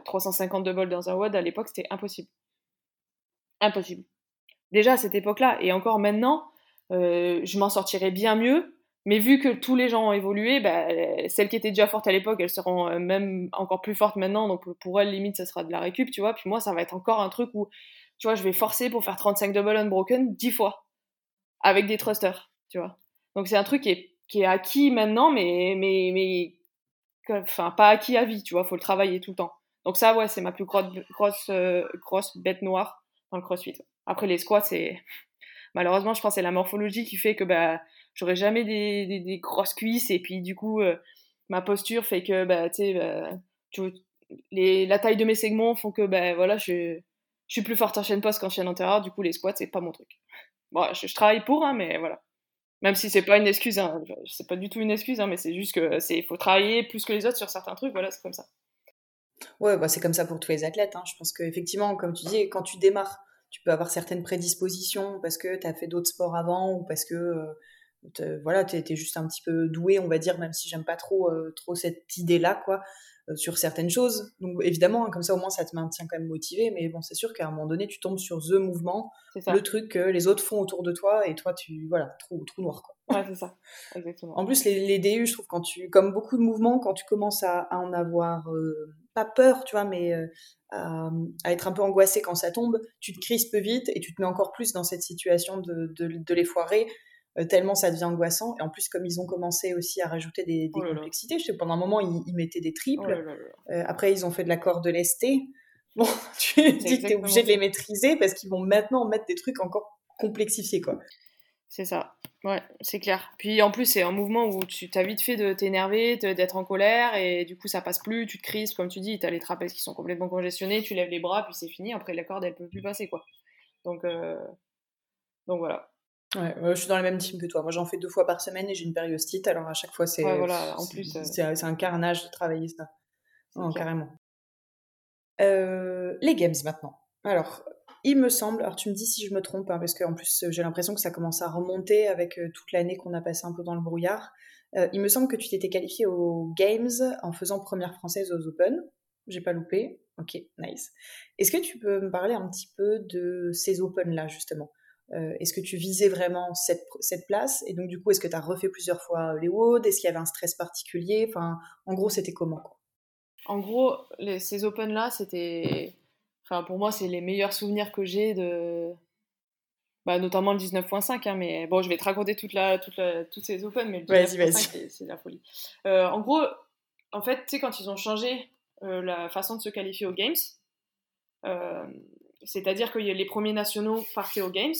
350 doubles dans un WOD, à l'époque, c'était impossible. Impossible. Déjà à cette époque-là, et encore maintenant, euh, je m'en sortirais bien mieux mais vu que tous les gens ont évolué, bah, celles qui étaient déjà fortes à l'époque, elles seront euh, même encore plus fortes maintenant. Donc pour elles, limite, ça sera de la récup, tu vois. Puis moi, ça va être encore un truc où, tu vois, je vais forcer pour faire 35 double unbroken 10 fois. Avec des thrusters, tu vois. Donc c'est un truc qui est, qui est acquis maintenant, mais, mais, mais, enfin, pas acquis à vie, tu vois. Faut le travailler tout le temps. Donc ça, ouais, c'est ma plus grosse, grosse, euh, grosse bête noire dans le crossfit. Après, les squats, c'est, [laughs] malheureusement, je pense que c'est la morphologie qui fait que, bah, j'aurais jamais des, des, grosses cuisses et puis du coup euh, ma posture fait que, bah, tu sais, bah, les, la taille de mes segments font que, bah, voilà, je, je suis plus forte en chaîne poste qu'en chaîne antérieure, du coup, les squats, c'est pas mon truc. Bon, je, travaille pour, hein, mais voilà. Même si c'est pas une excuse, hein, c'est pas du tout une excuse, hein, mais c'est juste que c'est faut travailler plus que les autres sur certains trucs, voilà, c'est comme ça. Ouais, bah c'est comme ça pour tous les athlètes. Hein. Je pense qu'effectivement, comme tu dis, quand tu démarres, tu peux avoir certaines prédispositions parce que tu as fait d'autres sports avant ou parce que euh, voilà, tu es, juste un petit peu doué, on va dire, même si j'aime pas trop, euh, trop cette idée-là, quoi. Euh, sur certaines choses. Donc évidemment, hein, comme ça au moins ça te maintient quand même motivé, mais bon, c'est sûr qu'à un moment donné, tu tombes sur the mouvement, le truc que les autres font autour de toi et toi tu voilà, trou, trou noir quoi. Ouais, c'est ça. Exactement. En plus les, les, DU, je trouve quand tu comme beaucoup de mouvements quand tu commences à, en avoir euh, pas peur, tu vois, mais à, être un peu angoissé quand ça tombe, tu te crispes vite et tu te mets encore plus dans cette situation de, de, de les foirer tellement ça devient angoissant. Et en plus, comme ils ont commencé aussi à rajouter des, des oh complexités, je sais pendant un moment, ils, mettaient des triples. Oh euh, après, ils ont fait de la corde lestée. [laughs] Bon, tu dis que tu es obligé de les maîtriser parce qu'ils vont maintenant mettre des trucs encore complexifiés, quoi. C'est ça, ouais, c'est clair. Puis en plus, c'est un mouvement où tu as vite fait de t'énerver, d'être en colère, et du coup, ça passe plus, tu te crises, comme tu dis, tu as les trapèzes qui sont complètement congestionnés, tu lèves les bras, puis c'est fini, après la corde, elle peut plus passer, quoi. Donc, euh, Donc voilà. Ouais, je suis dans la même team que toi. Moi, j'en fais deux fois par semaine et j'ai une périostite. Alors, à chaque fois, c'est voilà, en plus, euh, un carnage de travailler ça. carrément. Euh, les games maintenant. Alors, il me semble, alors tu me dis si je me trompe, hein, parce qu'en plus, j'ai l'impression que ça commence à remonter avec euh, toute l'année qu'on a passé un peu dans le brouillard. il me semble que tu t'étais qualifié aux Games en faisant première française aux Open. J'ai pas loupé. Ok, nice. Est-ce que tu peux me parler un petit peu de ces Open-là, justement? Euh, est-ce que tu visais vraiment cette, cette place? Et donc, du coup, est-ce que tu as refait plusieurs fois les WOD Est-ce qu'il y avait un stress particulier? Enfin, en gros, c'était comment En gros, les, ces Open-là, c'était. Enfin, pour moi, c'est les meilleurs souvenirs que j'ai de. Bah, notamment le 19.5, hein, mais bon, je vais te raconter toute la, toute la, toutes ces Open, mais le 19.5, c'est la folie. Euh, en gros, en fait, tu sais, quand ils ont changé euh, la façon de se qualifier aux Games, c'est-à-dire que les premiers nationaux partaient aux Games,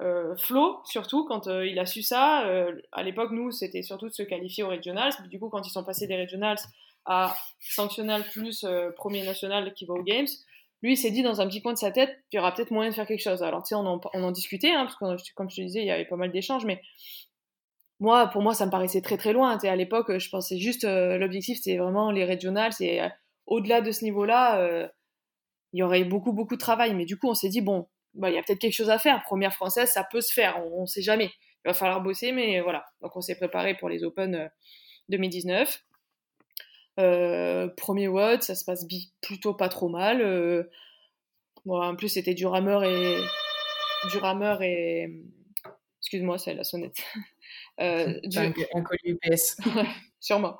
euh, Flo, surtout, quand euh, il a su ça, euh, à l'époque, nous, c'était surtout de se qualifier aux regionals. Du coup, quand ils sont passés des regionals à sanctional plus premier national qui va aux Games, lui, il s'est dit dans un petit coin de sa tête, il y aura peut-être moyen de faire quelque chose. Alors, tu sais, on en, discutait, hein, parce que, comme je te disais, il y avait pas mal d'échanges, mais moi, pour moi, ça me paraissait très très loin. À l'époque, je pensais juste, l'objectif, c'est vraiment les regionals, c'est au-delà de ce niveau-là, il y aurait beaucoup beaucoup de travail. Mais du coup, on s'est dit, bon, bah, il y a peut-être quelque chose à faire. Première française, ça peut se faire, on ne sait jamais. Il va falloir bosser, mais voilà. Donc on s'est préparé pour les Open 2019. Euh, euh, premier WOD, ça se passe plutôt pas trop mal. Euh, en plus, c'était du rameur et. Du rameur et. Excuse-moi, c'est la sonnette. [laughs] du... Un colis [laughs] UPS. sûrement.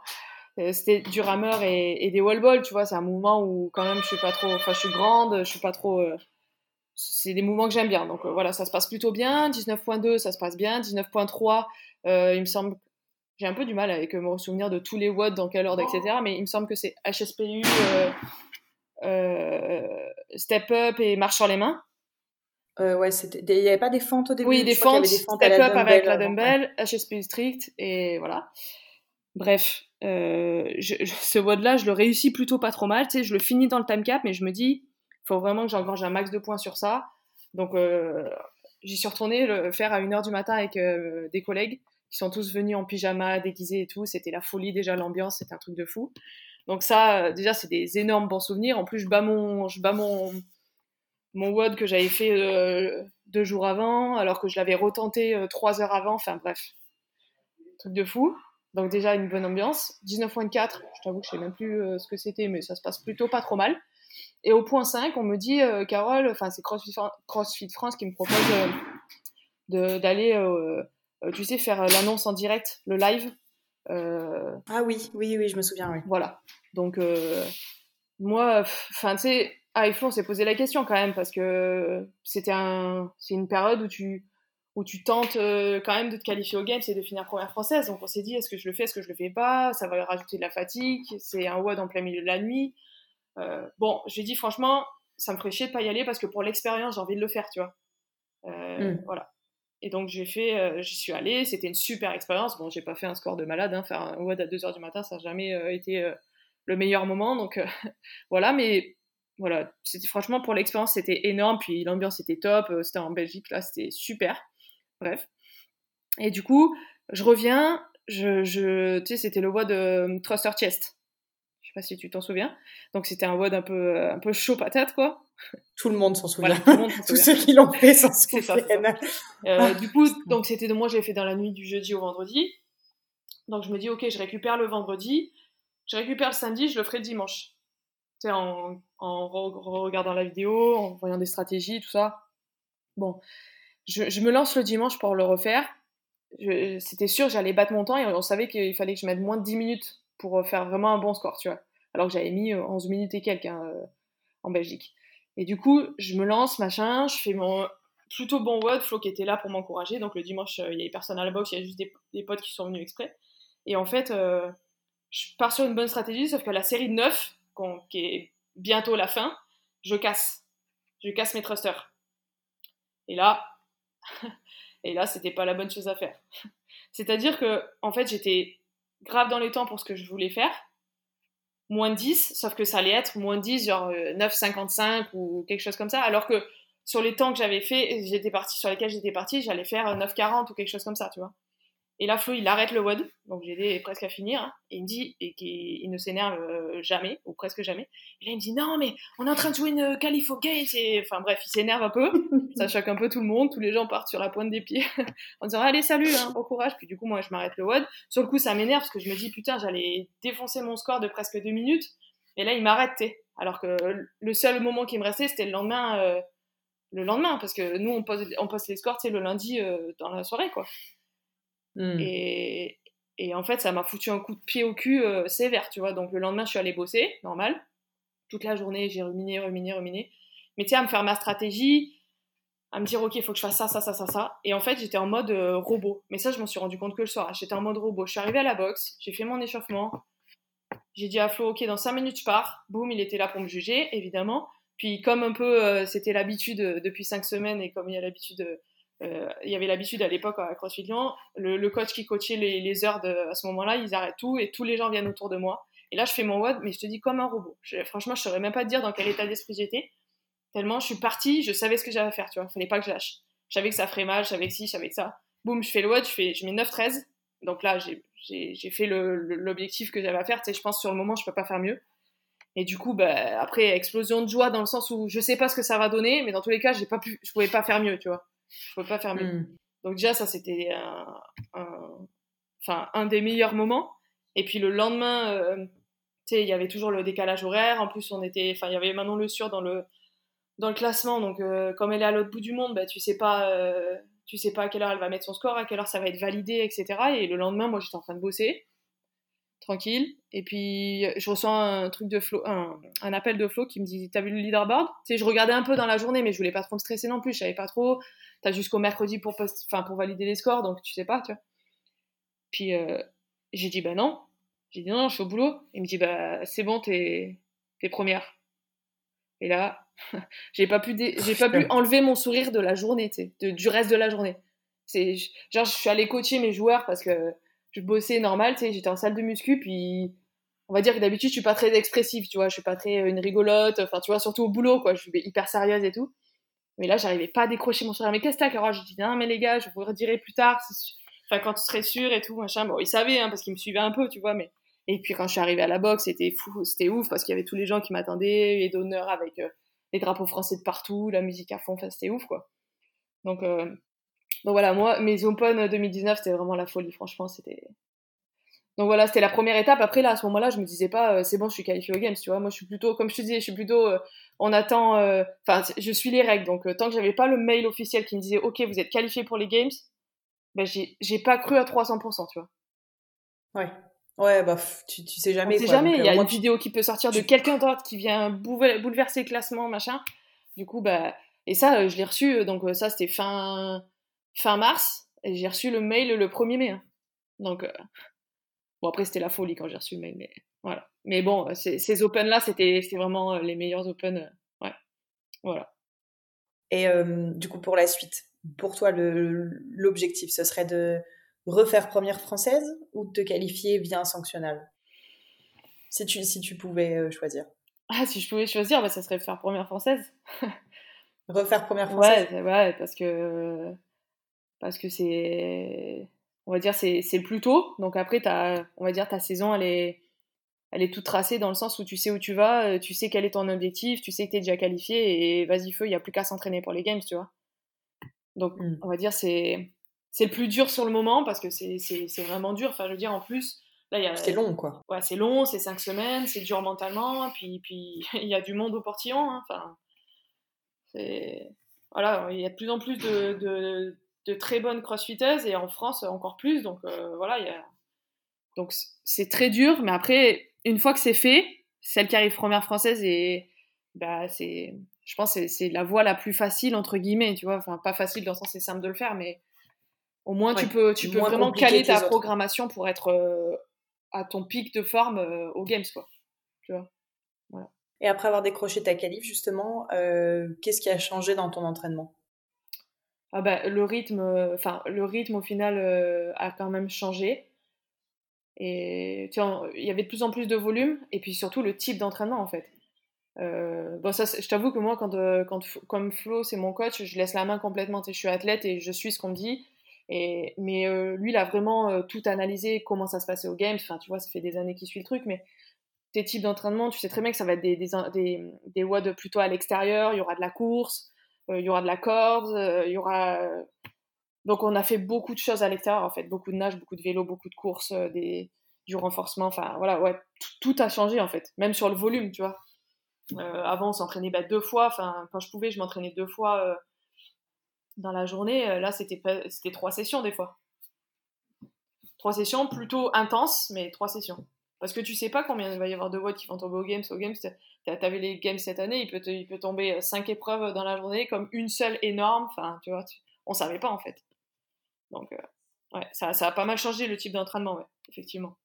C'était du rameur et, et des wall balls, tu vois. C'est un mouvement où, quand même, je suis pas trop. Enfin, je suis grande, je suis pas trop c'est des mouvements que j'aime bien. Donc euh, voilà, ça se passe plutôt bien. 19.2, ça se passe bien. 19.3, euh, il me semble. J'ai un peu du mal avec euh, me souvenir de tous les watts, dans quel ordre, etc. Mais il me semble que c'est HSPU, Step Up et Marche sur les mains. ouais, il n'y avait pas des fentes au début? Oui, des fentes, Step Up avec la dumbbell, HSPU strict, et voilà. Bref, ce WOD-là, je le réussis plutôt pas trop mal. Tu sais, je le finis dans le time cap, mais je me dis, faut vraiment que j'engrange un max de points sur ça. Donc, euh, j'y suis retournée le faire à 1h du matin avec euh, des collègues qui sont tous venus en pyjama, déguisés et tout. C'était la folie déjà, l'ambiance, c'était un truc de fou. Donc ça, euh, déjà, c'est des énormes bons souvenirs. En plus, je bats mon, je bats mon, mon WOD que j'avais fait deux jours avant, alors que je l'avais retenté trois heures avant. Enfin bref, truc de fou. Donc déjà, une bonne ambiance. 19.4, je t'avoue que je sais même plus ce que c'était, mais ça se passe plutôt pas trop mal. Et au point 5, on me dit, euh, Carole, enfin c'est CrossFit, CrossFit, France qui me propose euh, d'aller, euh, tu sais, faire l'annonce en direct, le live. Ah oui, oui, oui, je me souviens, oui. Voilà. Donc, moi, enfin, tu sais, avec Flo, on s'est posé la question quand même, parce que c'était un, c'est une période où tu, où tu tentes quand même de te qualifier au Games et de finir première française. Donc on s'est dit, est-ce que je le fais, est-ce que je le fais pas? Ça va rajouter de la fatigue, c'est un WOD en plein milieu de la nuit. Euh, bon, j'ai dit franchement, ça me ferait chier de pas y aller parce que pour l'expérience, j'ai envie de le faire, tu vois. Euh, hmm. Voilà. Et donc j'ai fait, euh, j'y suis allée, c'était une super expérience. Bon, j'ai pas fait un score de malade, hein, faire un WOD à 2h du matin, ça n'a jamais été le meilleur moment. Donc [laughs] voilà, mais voilà, c'était franchement pour l'expérience, c'était énorme. Puis l'ambiance était top, c'était en Belgique, là, c'était super. Bref. Et du coup, je reviens, je, je tu sais, c'était le WOD Thruster Chest. Je sais pas si tu t'en souviens. Donc c'était un WOD un peu, un peu chaud patate, quoi. Tout le monde s'en souvient. Voilà, [laughs] Tous ceux qui l'ont fait s'en souviennent. Euh, du coup, donc c'était de moi, j'ai fait dans la nuit du jeudi au vendredi. Donc je me dis, ok, je récupère le vendredi, je récupère le samedi, je le ferai le dimanche. Tu sais, en, en regardant la vidéo, en voyant des stratégies, tout ça. Bon, je, je me lance le dimanche pour le refaire. C'était sûr, j'allais battre mon temps et on savait qu'il fallait que je mette moins de 10 minutes pour faire vraiment un bon score, tu vois. Alors que j'avais mis 11 minutes et quelques hein, en Belgique. Et du coup, je me lance, machin, je fais mon plutôt bon WOD, Flo qui était là pour m'encourager. Donc le dimanche, euh, il y avait personne à la boxe, il y a juste des, potes qui sont venus exprès. Et en fait, euh, je pars sur une bonne stratégie, sauf que la série 9, qui est bientôt la fin, je casse. Je casse mes thrusters. Et là, [laughs] et là, c'était pas la bonne chose à faire. C'est-à-dire que, en fait, j'étais grave dans les temps pour ce que je voulais faire moins 10, sauf que ça allait être moins 10, genre 9,55 euh, ou quelque chose comme ça, alors que sur les temps que j'avais fait, j'étais parti, sur lesquels j'étais parti, j'allais faire 9,40 ou quelque chose comme ça, tu vois. Et là, Flo, il arrête le WOD, donc j'ai presque à finir, hein, et il me dit, et qu'il ne s'énerve euh, jamais, ou presque jamais. Et là, il me dit, non, mais on est en train de jouer une Califo Games, et enfin bref, il s'énerve un peu, [laughs] ça choque un peu tout le monde, tous les gens partent sur la pointe des pieds, [laughs] en disant, allez, salut, hein, bon courage, puis du coup, moi, je m'arrête le WOD. Sur le coup, ça m'énerve, parce que je me dis, putain, j'allais défoncer mon score de presque deux minutes, et là, il m'arrête, alors que le seul moment qui me restait, c'était le lendemain, euh, le lendemain, parce que nous, on poste, on poste les scores, sais, le lundi euh, dans la soirée, quoi. Et, et, en fait, ça m'a foutu un coup de pied au cul euh, sévère, tu vois. Donc le lendemain, je suis allée bosser, normal. Toute la journée, j'ai ruminé, ruminé, ruminé. Mais tu sais, à me faire ma stratégie, à me dire, ok, il faut que je fasse ça, ça, ça, ça, ça. Et en fait, j'étais en mode euh, robot. Mais ça, je m'en suis rendu compte que le soir. J'étais en mode robot. Je suis arrivée à la boxe, j'ai fait mon échauffement. J'ai dit à Flo, ok, dans 5 minutes, je pars. Boum, il était là pour me juger, évidemment. Puis comme un peu, euh, c'était l'habitude depuis 5 semaines et comme il y a l'habitude euh, il y avait l'habitude à l'époque à CrossFit Lyon, le, coach qui coachait les, heures de, à ce moment-là, ils arrêtent tout et tous les gens viennent autour de moi. Et là, je fais mon WOD, mais je te dis comme un robot. franchement, je saurais même pas te dire dans quel état d'esprit j'étais. Tellement je suis partie, je savais ce que j'avais à faire, tu vois. Fallait pas que je lâche. Je savais que ça ferait mal, je savais que si, je savais que ça. Boum, je fais le WOD, je, fais, je mets 9-13. Donc là, j'ai fait l'objectif que j'avais à faire. Tu sais, je pense sur le moment, je peux pas faire mieux. Et du coup, bah, après, explosion de joie dans le sens où je sais pas ce que ça va donner, mais dans tous les cas, pas pu, je pouvais pas faire mieux, tu vois. Je peux pas faire mieux. Hmm. Donc déjà, ça, c'était un, un des meilleurs moments. Et puis le lendemain, euh, tu sais, il y avait toujours le décalage horaire. En plus, on était, enfin, il y avait Manon Le Sur dans le, dans le classement. Donc, euh, comme elle est à l'autre bout du monde, bah, tu sais pas, euh, tu sais pas à quelle heure elle va mettre son score, à quelle heure ça va être validé, etc. Et le lendemain, moi, j'étais en train de bosser, tranquille. Et puis, je reçois un truc de Flo, un, un appel de Flo qui me dit, t'as vu le leaderboard? Tu sais, je regardais un peu dans la journée, mais je voulais pas trop me stresser non plus. Je savais pas trop t'as jusqu'au mercredi pour, enfin, pour valider les scores, donc tu sais pas, tu vois. Puis euh, j'ai dit, bah non. J'ai dit, non, je suis au boulot. Il me dit, bah c'est bon, t'es première. Et là, [laughs] j'ai pas pu, j'ai pas pu enlever mon sourire de la journée, sais, du reste de la journée. C'est genre, je suis allée coacher mes joueurs parce que je bossais normal, tu sais, j'étais en salle de muscu, puis on va dire que d'habitude, je suis pas très expressive, tu vois, je suis pas très euh, une rigolote, enfin, tu vois, surtout au boulot, quoi, je suis hyper sérieuse et tout. Mais là, j'arrivais pas à décrocher mon sourire. Mais qu'est-ce que t'as, Je dis, non, mais les gars, je vous redirai plus tard. Enfin, quand tu serais sûr et tout, machin. Bon, ils savaient, hein, parce qu'ils me suivaient un peu, tu vois, mais. Et puis quand je suis arrivée à la boxe, c'était fou, c'était ouf, parce qu'il y avait tous les gens qui m'attendaient, les donneurs avec euh, les drapeaux français de partout, la musique à fond, enfin, c'était ouf, quoi. Donc, euh... Donc voilà, moi, mes Open 2019, c'était vraiment la folie, franchement, c'était. Donc voilà, c'était la première étape. Après, là, à ce moment-là, je me disais pas, euh, c'est bon, je suis qualifiée aux Games, tu vois. Moi, je suis plutôt, comme je te disais, je suis plutôt, euh, on attend, euh, enfin, je suis les règles. Donc, tant que j'avais pas le mail officiel qui me disait, OK, vous êtes qualifié pour les Games, ben, j'ai pas cru à 300%, tu vois. Ouais. Ouais, bah, tu, tu sais jamais. Tu sais jamais. Il y a une vidéo qui peut sortir de quelqu'un d'autre qui vient bouleverser le classement, machin. Du coup, bah, et ça, je l'ai reçu, donc ça, c'était fin, fin mars. Et j'ai reçu le mail le 1er mai. Hein. Donc, Bon, après, c'était la folie quand j'ai reçu le mail, mais voilà. Mais bon, ces Open-là, c'était vraiment euh, les meilleurs Open. Euh, ouais, voilà. Et euh, du coup, pour la suite, pour toi l'objectif Ce serait de refaire première française ou de te qualifier via un sanctionnal? Si tu, si tu pouvais euh, choisir. Ah, si je pouvais choisir, bah, ça serait faire première française. refaire première française? Ouais, ouais parce que parce que c'est on va dire c'est c'est plus tôt donc après as, on va dire ta saison elle est elle est toute tracée dans le sens où tu sais où tu vas, euh, tu sais quel est ton objectif, tu sais que tu es déjà qualifié et vas-y feu, il n'y a plus qu'à s'entraîner pour les games, tu vois. Donc, mmh. on va dire, c'est c'est le plus dur sur le moment parce que c'est vraiment dur. Enfin, je veux dire, en plus. C'est long, quoi. Ouais, c'est long, c'est cinq semaines, c'est dur mentalement, puis puis [laughs] il y a du monde au portillon. Hein, enfin. Voilà, il y a de plus en plus de, de, de, très bonnes crossfitteuses et en France encore plus. Donc, euh, voilà, il y a. Donc, c'est très dur, mais après, une fois que c'est fait, celle qui arrive première française et bah, c'est je pense que c'est la voie la plus facile, entre guillemets, tu vois. Enfin, pas facile dans le sens c'est simple de le faire, mais au moins tu peux, tu peux vraiment caler ta programmation pour être euh, à ton pic de forme euh, aux Games, quoi. Tu vois. Voilà. Et après avoir décroché ta qualif, justement, euh, qu'est-ce qui a changé dans ton entraînement? Ah bah, le rythme, enfin le rythme au final a quand même changé. Et tu vois, il y avait de plus en plus de volume, et puis surtout le type d'entraînement en fait. Euh, bon, ça, je t'avoue que moi, quand, euh, quand, comme Flo, c'est mon coach, je laisse la main complètement. Je suis athlète et je suis ce qu'on me dit. Et, mais euh, lui, il a vraiment tout analysé, comment ça se passait aux Games. Enfin, tu vois, ça fait des années qu'il suit le truc, mais tes types d'entraînement, tu sais très bien que ça va être des, des, des, des WOD plutôt à l'extérieur. Il y aura de la course, il y aura de la corde, il y aura. Donc, on a fait beaucoup de choses à l'extérieur, en fait. Beaucoup de nage, beaucoup de vélo, beaucoup de courses, du renforcement. Enfin, voilà, ouais, tout a changé, en fait. Même sur le volume, tu vois euh, avant, on s'entraînait bah, deux fois. Enfin, quand je pouvais, je m'entraînais deux fois euh, dans la journée. Euh, là, c'était c'était trois sessions des fois. Trois sessions plutôt intenses, mais trois sessions. Parce que tu sais pas combien il va y avoir de votes qui vont tomber aux games. Aux games, t'avais les games cette année, il peut, il peut tomber cinq épreuves dans la journée comme une seule énorme. Enfin, tu vois, on savait pas en fait. Donc, ouais, ça, ça, a pas mal changé le type d'entraînement, effectivement.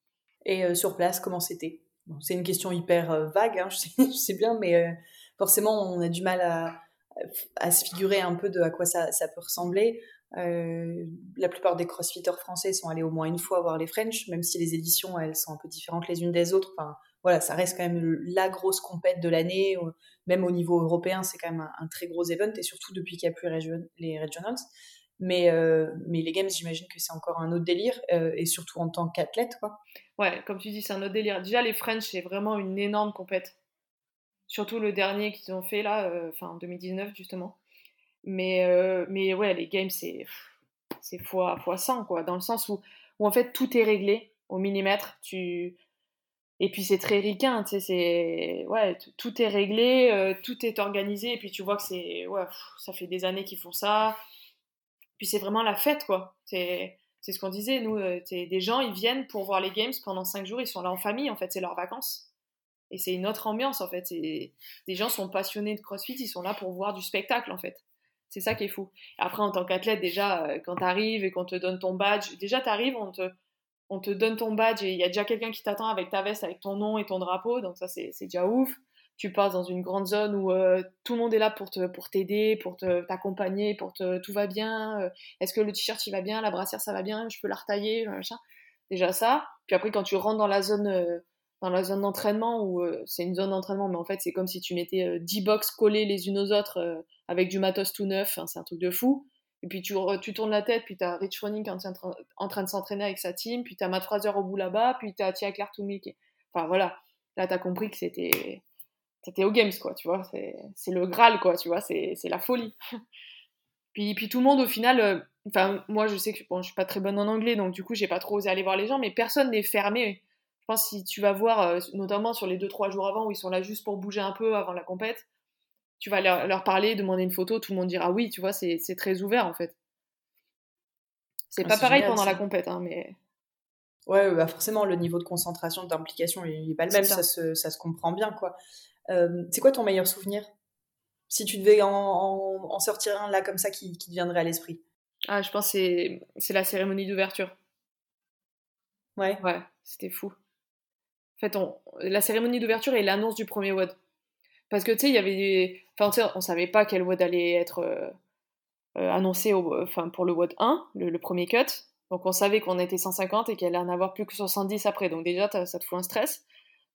Et sur place, comment c'était? C'est une question hyper euh, vague, hein, [laughs] je, sais, bien, mais euh, forcément, on a du mal à, à, se figurer un peu de à quoi ça, ça peut ressembler. Euh, la plupart des crossfitters français sont allés au moins une fois voir les French, même si les éditions, elles sont un peu différentes les unes des autres. Enfin, voilà, ça reste quand même la grosse compète de l'année. Même au niveau européen, c'est quand même un, très gros event, et surtout depuis qu'il n'y a plus les regionals. Mais, mais les games, j'imagine que c'est encore un autre délire, et surtout en tant qu'athlète, quoi. Ouais, comme tu dis, c'est un autre délire. Déjà, les French, c'est vraiment une énorme compète. Surtout le dernier qu'ils ont fait là, euh, en 2019 justement. Mais, euh, mais ouais, les games, c'est c'est fois, fois 100, quoi, dans le sens où, où en fait tout est réglé au millimètre. Tu... Et puis c'est très ricain, tu sais. Ouais, tout est réglé, euh, tout est organisé, et puis tu vois que c'est. Ouais, ça fait des années qu'ils font ça. Puis c'est vraiment la fête, quoi. C'est ce qu'on disait, nous, euh, des gens, ils viennent pour voir les games pendant cinq jours, ils sont là en famille, en fait, c'est leurs vacances. Et c'est une autre ambiance, en fait. Des gens sont passionnés de CrossFit, ils sont là pour voir du spectacle, en fait. C'est ça qui est fou. Après, en tant qu'athlète, déjà, euh, quand tu arrives et qu'on te donne ton badge, déjà, tu arrives, on te, on te donne ton badge et il y a déjà quelqu'un qui t'attend avec ta veste, avec ton nom et ton drapeau, donc ça, c'est déjà ouf tu passes dans une grande zone où euh, tout le monde est là pour te pour t'aider, pour t'accompagner, pour te tout va bien. Euh, est-ce que le t-shirt il va bien, la brassière ça va bien, je peux la retailler. Déjà ça. Puis après quand tu rentres dans la zone dans la zone d'entraînement où c'est une zone d'entraînement, mais en fait c'est comme si tu mettais 10 box collées les unes aux autres avec du matos tout neuf. c'est un truc de fou. Et puis tu, tu tournes la tête, puis t'as Rich Froning est en train de s'entraîner avec sa team, puis t'as Matt Fraser au bout là-bas, puis t'as Tia Claire Toumi Enfin voilà, là t'as compris que c'était c'était au Games, quoi, tu vois. C'est le Graal, quoi, tu vois, c'est la folie. [laughs] puis, puis tout le monde, au final, euh, enfin, moi, je sais que bon, je suis pas très bonne en anglais, donc du coup, j'ai pas trop osé aller voir les gens, mais personne n'est fermé. Je pense si tu vas voir, euh, notamment sur les 2-3 jours avant, où ils sont là juste pour bouger un peu avant la compète, tu vas leur, leur parler, demander une photo, tout le monde dira oui, tu vois, c'est très ouvert, en fait. C'est ah, pas pareil pendant la compète, hein, mais... Ouais, bah forcément, le niveau de concentration, d'implication, il n'est pas le même, ça. se, ça se comprend bien, quoi. Euh, c'est quoi ton meilleur souvenir? Si tu devais en, sortir un là comme ça qui, te viendrait à l'esprit? Ah, je pense que c'est la cérémonie d'ouverture. Ouais. Ouais, c'était fou. Fait, la cérémonie d'ouverture et l'annonce du premier WOD. Parce que tu sais, il y avait des. Enfin, on savait pas quel WOD allait être. Euh, annoncé enfin, pour le WOD 1, le, premier cut. Donc on savait qu'on était 150 et qu'elle allait en avoir plus que 70 après. Donc déjà, ça te fout un stress.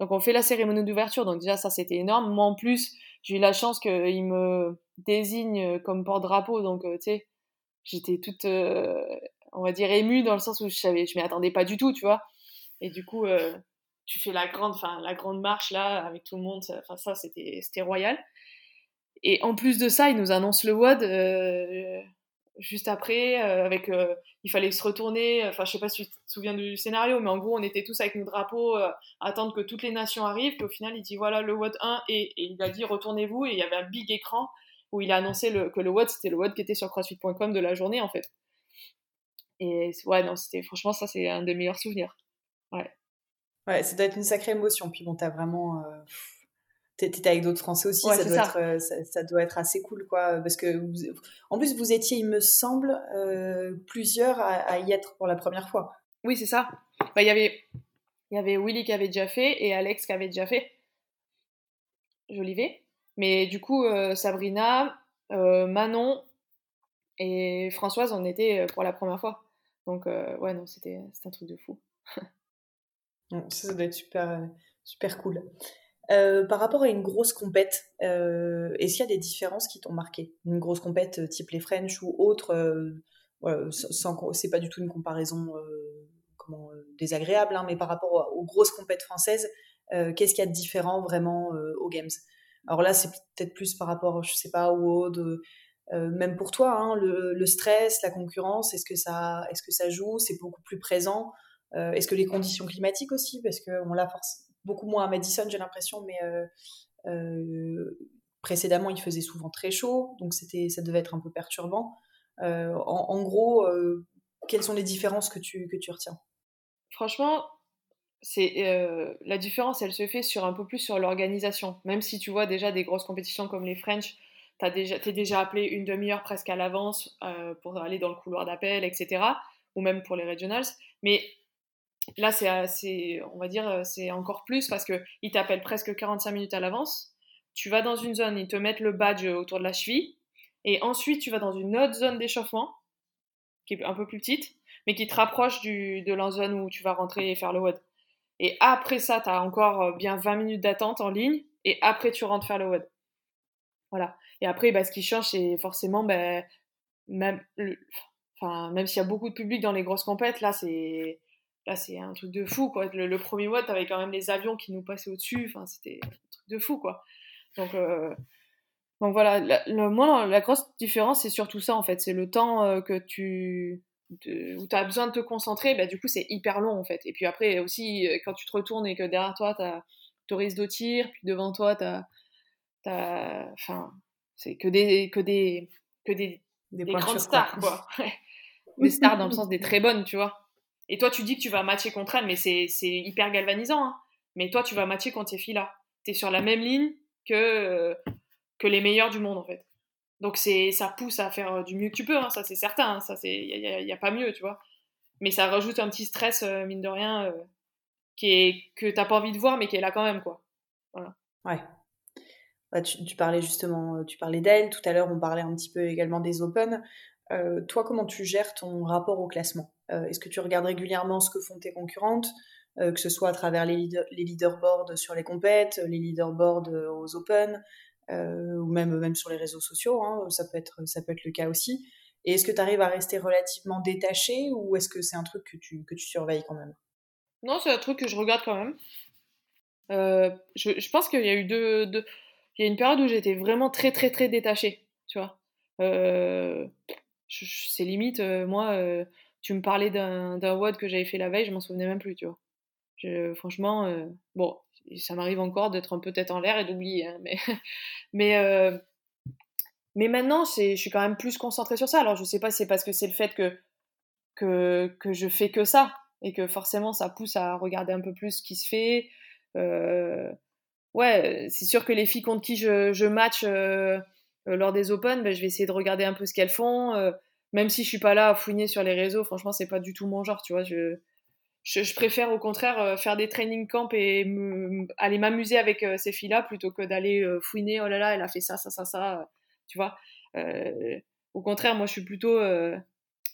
Donc on fait la cérémonie d'ouverture. Donc déjà, ça c'était énorme. Moi en plus, j'ai eu la chance qu'il me désigne comme porte-drapeau. Donc tu sais, j'étais toute, on va dire, émue dans le sens où je savais, je m'y attendais pas du tout, tu vois. Et du coup, tu fais la grande, enfin la grande marche là avec tout le monde. Enfin ça, c'était, c'était royal. Et en plus de ça, il nous annonce le WOD euh, juste après, euh, avec, euh, il fallait se retourner, enfin je sais pas si tu te souviens du scénario, mais en gros on était tous avec nos drapeaux attendre que toutes les nations arrivent, puis au final il dit voilà le WOD 1, et, il a dit retournez-vous, et il y avait un big écran où il a annoncé que le WOD c'était le WOD qui était sur crossfit.com de la journée en fait. Et ouais, non, c'était franchement ça c'est un des meilleurs souvenirs. Ouais. Ouais, ça doit être une sacrée émotion, puis bon, t'as vraiment T'étais avec d'autres Français aussi, ça, doit Être, euh, ça, doit être assez cool, quoi. Parce que, en plus, vous étiez, il me semble, euh, plusieurs à, y être pour la première fois. Oui, c'est ça. Bah, y avait, il y avait Willy qui avait déjà fait et Alex qui avait déjà fait. Jolivet. Mais du coup, euh, Sabrina, Manon et Françoise, on était pour la première fois. Donc, ouais, non, c'était un truc de fou. [laughs] ça, doit être super, super cool. Euh, par rapport à une grosse compète, euh, est-ce qu'il y a des différences qui t'ont marqué? Une grosse compète euh, type les French ou autre, euh, sans, c'est pas du tout une comparaison désagréable, hein, mais par rapport aux, grosses compètes françaises, qu'est-ce qu'il y a de différent vraiment aux Games? Alors là, c'est peut-être plus par rapport, je sais pas, au haut même pour toi, hein, le, le, stress, la concurrence, est-ce que est-ce que ça joue? C'est beaucoup plus présent. Est-ce que les conditions climatiques aussi, parce qu'on l'a beaucoup moins à Madison, j'ai l'impression, mais euh, euh, précédemment, il faisait souvent très chaud, donc ça devait être un peu perturbant. Euh, en, gros, quelles sont les différences que tu, que tu retiens? Franchement, c'est la différence, elle se fait sur un peu plus sur l'organisation. Même si tu vois déjà des grosses compétitions comme les French, tu déjà, es déjà appelé une demi-heure presque à l'avance pour aller dans le couloir d'appel, etc. Ou même pour les regionals. Mais Là, c'est, on va dire, c'est encore plus parce qu'ils t'appellent presque 45 minutes à l'avance. Tu vas dans une zone, ils te mettent le badge autour de la cheville. Et ensuite, tu vas dans une autre zone d'échauffement, qui est un peu plus petite, mais qui te rapproche du, de la zone où tu vas rentrer et faire le WOD. Et après ça, tu as encore bien 20 minutes d'attente en ligne, et après, tu rentres faire le WOD. Voilà. Et après, bah, ce qui change, c'est forcément, bah, même, même s'il y a beaucoup de public dans les grosses compètes, là, c'est là c'est un truc de fou quoi. Le, premier mois t'avais quand même les avions qui nous passaient au dessus enfin c'était un truc de fou quoi. Donc euh, donc voilà. La, le, moi la grosse différence c'est surtout ça en fait. C'est le temps euh, que tu où tu as besoin de te concentrer. Bah, du coup c'est hyper long en fait. Et puis après aussi euh, quand tu te retournes et que derrière toi tu as risque de tir puis devant toi tu as, enfin c'est que des que des que des, des, grandes stars quoi. [laughs] Des [laughs] stars dans le sens des très bonnes tu vois et toi, tu dis que tu vas matcher contre elles, mais c'est hyper galvanisant. Hein. Mais toi, tu vas matcher contre ces filles-là. Tu es sur la même ligne que, euh, que les meilleurs du monde, en fait. Donc ça pousse à faire du mieux que tu peux, hein. ça c'est certain. Hein. Ça Il n'y a, a, pas mieux, tu vois. Mais ça rajoute un petit stress, euh, mine de rien, euh, qui est, que tu n'as pas envie de voir, mais qui est là quand même, quoi. Ouais. Bah, tu, tu, parlais justement, tu parlais d'elle. Tout à l'heure, on parlait un petit peu également des Open. Toi, comment tu gères ton rapport au classement? Euh, est-ce que tu regardes régulièrement ce que font tes concurrentes, euh, que ce soit à travers les, les leaderboards sur les compètes, les leaderboards euh, aux Open, ou même, même sur les réseaux sociaux, hein, ça, peut être, ça peut être le cas aussi. Et est-ce que tu arrives à rester relativement détaché ou est-ce que c'est un truc que tu, que tu surveilles quand même? Non, c'est un truc que je regarde quand même. je, je, pense qu'il y a eu deux, deux, Il y a une période où j'étais vraiment très, très, très détachée, tu vois. C'est limite, moi, tu me parlais d'un WOD que j'avais fait la veille, je m'en souvenais même plus, tu vois. Franchement, euh, bon, ça m'arrive encore d'être un peu tête en l'air et d'oublier, hein, mais, [laughs] mais, euh, mais maintenant, je suis quand même plus concentrée sur ça. Alors, je sais pas si c'est parce que c'est le fait que, que, je fais que ça et que forcément, ça pousse à regarder un peu plus ce qui se fait. Euh, ouais, c'est sûr que les filles contre qui je, je match lors des Open, ben, je vais essayer de regarder un peu ce qu'elles font même si je suis pas là à fouiner sur les réseaux, franchement, c'est pas du tout mon genre, tu vois. Je, préfère au contraire euh, faire des training camps et aller m'amuser avec euh, ces filles-là plutôt que d'aller euh, fouiner, oh là là, elle a fait ça, ça, ça, ça, tu vois. Au contraire, moi, je suis plutôt. Euh,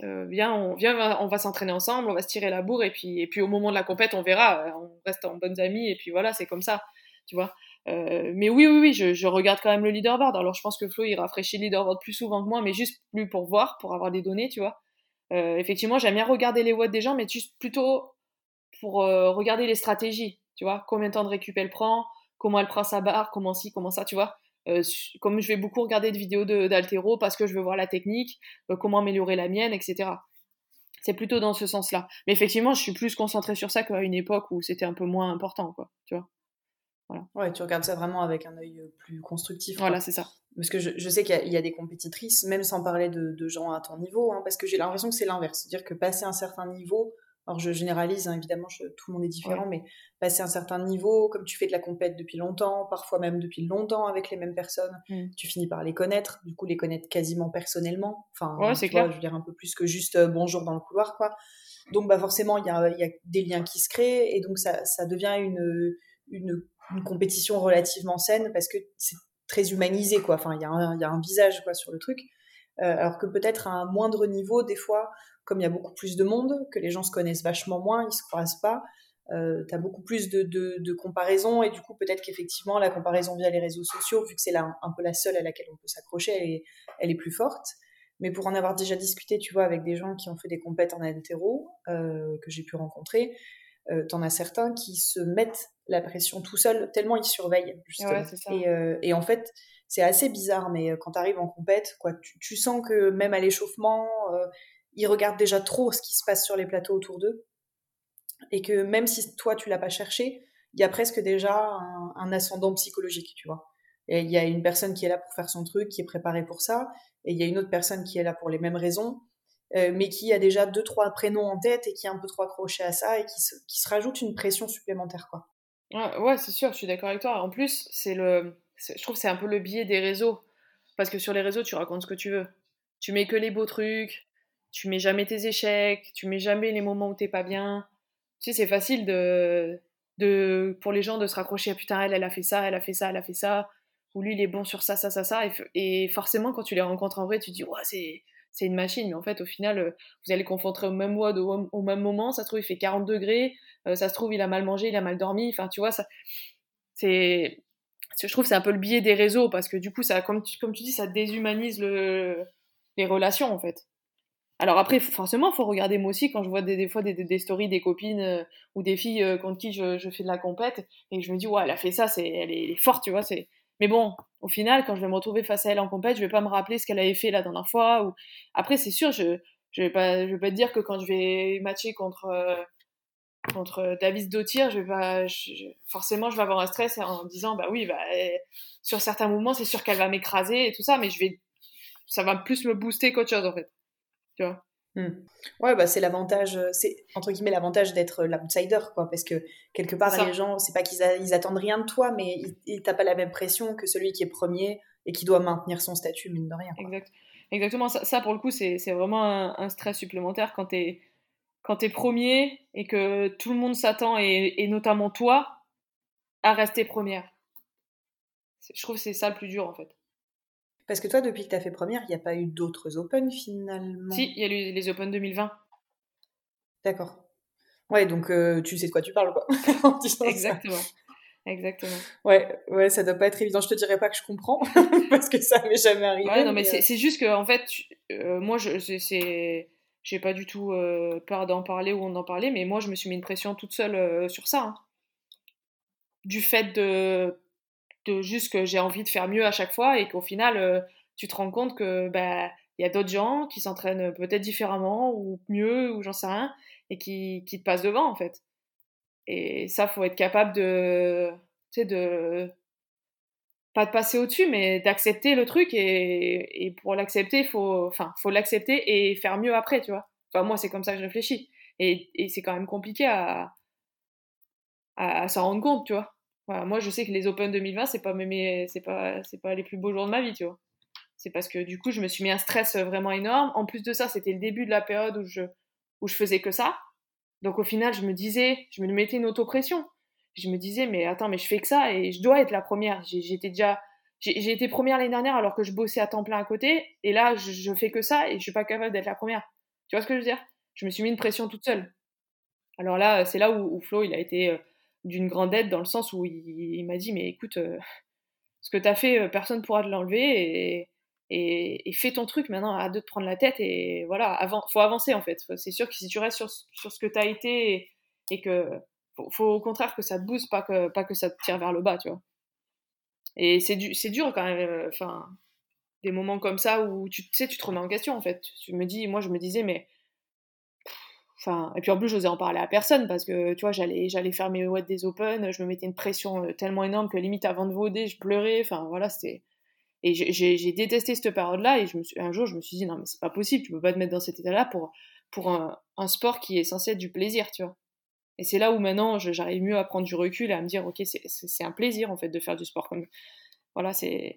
euh, viens, on, on va s'entraîner ensemble, on va se tirer la bourre, et puis, et puis au moment de la compète, on verra. On reste en bonnes amies, et puis voilà, c'est comme ça. Tu vois. Euh, mais oui, oui, oui, je, je, regarde quand même le leaderboard. Alors, je pense que Flo, il rafraîchit le leaderboard plus souvent que moi, mais juste plus pour voir, pour avoir des données, tu vois. Euh, effectivement, j'aime bien regarder les watts des gens, mais juste plutôt pour euh, regarder les stratégies, tu vois. Combien de temps de récup elle prend, comment elle prend sa barre, comment ci, comment ça, tu vois. Euh, comme je vais beaucoup regarder de vidéos d'altéro parce que je veux voir la technique, euh, comment améliorer la mienne, etc. C'est plutôt dans ce sens-là. Mais effectivement, je suis plus concentrée sur ça qu'à une époque où c'était un peu moins important, quoi, tu vois. Voilà. Ouais, tu regardes ça vraiment avec un œil plus constructif. Voilà, c'est ça. Parce que je, je sais qu'il y, y, a des compétitrices, même sans parler de, de gens à ton niveau, hein, parce que j'ai l'impression que c'est l'inverse. C'est-à-dire que passer un certain niveau, alors je généralise, hein, évidemment, tout le monde est différent, mais passer un certain niveau, comme tu fais de la compète depuis longtemps, parfois même depuis longtemps avec les mêmes personnes, mm. tu finis par les connaître, du coup les connaître quasiment personnellement. Enfin, ouais, c'est clair. je veux dire un peu plus que juste euh, bonjour dans le couloir, quoi. Donc bah forcément, il y a, y a, des liens qui se créent, et donc ça, ça devient une, une, une compétition relativement saine, parce que c'est très humanisé, quoi. Enfin, il y, a un, visage, quoi, sur le truc. Euh, alors que peut-être à un moindre niveau, des fois, comme il y a beaucoup plus de monde, que les gens se connaissent vachement moins, ils se croisent pas, euh, tu as beaucoup plus de, de, comparaisons et du coup peut-être qu'effectivement la comparaison via les réseaux sociaux, vu que c'est là un, peu la seule à laquelle on peut s'accrocher, elle est, elle est plus forte. Mais pour en avoir déjà discuté, tu vois, avec des gens qui ont fait des compètes en interro, euh, que j'ai pu rencontrer, euh, t'en as certains qui se mettent la pression tout seuls, tellement ils surveillent, justement. Ouais, ça. Et, euh, et, en fait, c'est assez bizarre, mais euh, quand tu arrives en compète, quoi, tu, tu, sens que même à l'échauffement, euh, ils regardent déjà trop ce qui se passe sur les plateaux autour d'eux. Et que même si toi, tu l'as pas cherché, il y a presque déjà un, un, ascendant psychologique, tu vois. Et il y a une personne qui est là pour faire son truc, qui est préparée pour ça, et il y a une autre personne qui est là pour les mêmes raisons, euh, mais qui a déjà deux, trois prénoms en tête et qui est un peu trop accroché à ça et qui se, qui se rajoute une pression supplémentaire, quoi. Ouais, c'est sûr, je suis d'accord avec toi. En plus, c'est le, je trouve c'est un peu le biais des réseaux. Parce que sur les réseaux, tu racontes ce que tu veux. Tu mets que les beaux trucs, tu mets jamais tes échecs, tu mets jamais les moments où t'es pas bien. Tu sais, c'est facile de, de, pour les gens de se raccrocher à putain, elle, elle a fait ça, elle a fait ça, elle a fait ça, ou lui, il est bon sur ça, ça, ça, ça. Et, et forcément, quand tu les rencontres en vrai, tu te dis, ouais, c'est, c'est une machine. Mais en fait, au final, euh, vous allez confronter au même WOD au, même moment. Ça se trouve, il fait 40 degrés. Euh, ça se trouve, il a mal mangé, il a mal dormi. Enfin, tu vois, ça, c'est, je trouve c'est un peu le biais des réseaux parce que du coup, ça, comme tu, dis, ça déshumanise le, les relations en fait. Alors après, forcément, faut regarder moi aussi quand je vois des, des fois des, stories des copines euh, ou des filles contre qui je, je, fais de la compète et je me dis ouais, elle a fait ça, c'est, elle, est, elle est forte, tu vois. C'est. Mais bon, au final, quand je vais me retrouver face à elle en compète, je vais pas me rappeler ce qu'elle avait fait la dernière fois. Ou après, c'est sûr, je je vais pas je vais pas te dire que quand je vais matcher contre euh, contre Davis Dautir, je vais pas, forcément, je vais avoir un stress en disant, bah oui, bah, sur certains mouvements, c'est sûr qu'elle va m'écraser et tout ça, mais je vais, ça va plus me booster qu'autre chose, en fait. Tu vois? Mmh. Ouais, bah c'est l'avantage, c'est entre guillemets l'avantage d'être l'outsider, quoi, parce que quelque part, ça. les gens, c'est pas qu'ils ils attendent rien de toi, mais ils t'as pas la même pression que celui qui est premier et qui doit maintenir son statut, mine de rien. Quoi. Exact. Exactement, ça, ça, pour le coup, c'est vraiment un, un, stress supplémentaire quand t'es quand tu es premier et que tout le monde s'attend, et, et, notamment toi, à rester première. Je trouve que c'est ça le plus dur en fait. Parce que toi, depuis que tu as fait première, il n'y a pas eu d'autres Open finalement? Si, il y a eu les Open 2020. D'accord. Ouais, donc euh, tu sais de quoi tu parles, quoi. [laughs] Exactement. Ça. Exactement. Ouais, ouais, ça doit pas être évident. Je te dirais pas que je comprends, [laughs] parce que ça m'est jamais arrivé. Ouais, non, mais, mais... c'est juste que, en fait, euh, moi, je, c'est j'ai pas du tout euh, peur d'en parler ou d'en parler, mais moi je me suis mis une pression toute seule euh, sur ça. Hein. Du fait de, de juste que j'ai envie de faire mieux à chaque fois et qu'au final euh, tu te rends compte que bah il y a d'autres gens qui s'entraînent peut-être différemment ou mieux ou j'en sais rien et qui, qui te passent devant en fait. Et ça faut être capable de tu sais de pas de passer au-dessus, mais d'accepter le truc et, et pour l'accepter, faut, enfin, faut l'accepter et faire mieux après, tu vois. Moi, c'est comme ça que je réfléchis. Et, et c'est quand même compliqué à, à s'en rendre compte, tu vois. Moi, je sais que les Open 2020, c'est pas mes, c'est pas, c'est pas les plus beaux jours de ma vie, tu vois. C'est parce que du coup, je me suis mis un stress vraiment énorme. En plus de ça, c'était le début de la période où je, où je faisais que ça. Donc au final, je me disais, je me mettais une autopression je me disais, mais attends, mais je fais que ça et je dois être la première. J'étais déjà, j'ai été première l'année dernière alors que je bossais à temps plein à côté, et là, je, je fais que ça et je suis pas capable d'être la première. Tu vois ce que je veux dire? Je me suis mis une pression toute seule. Alors là, c'est là où, Flo, il a été euh, d'une grande aide dans le sens où il, m'a dit, mais écoute, euh, [laughs] ce que tu as fait, euh, personne ne pourra te l'enlever et, fais ton truc maintenant, arrête de te prendre la tête et voilà, faut avancer en fait. C'est sûr que si tu restes sur, ce que tu as été et, que faut, faut, au contraire que ça te booste, pas que, pas que ça te tire vers le bas, tu vois. Et c'est du, dur quand même, euh, enfin, des moments comme ça où tu, sais, tu te remets en question en fait. Tu me dis, moi je me disais, mais. Enfin, et puis en plus, j'osais en parler à personne parce que tu vois, j'allais, j'allais faire mes WOD des Open, je me mettais une pression euh, tellement énorme que limite avant de voder, je pleurais. Enfin voilà, c'était. Et j'ai détesté cette période-là et je me suis, un jour, je me suis dit, non, mais c'est pas possible, tu peux pas te mettre dans cet état-là pour, pour un, sport qui est censé être du plaisir, tu vois. Et c'est là où maintenant j'arrive mieux à prendre du recul et à me dire, ok, c'est un plaisir en fait de faire du sport. Comme... Voilà, c'est.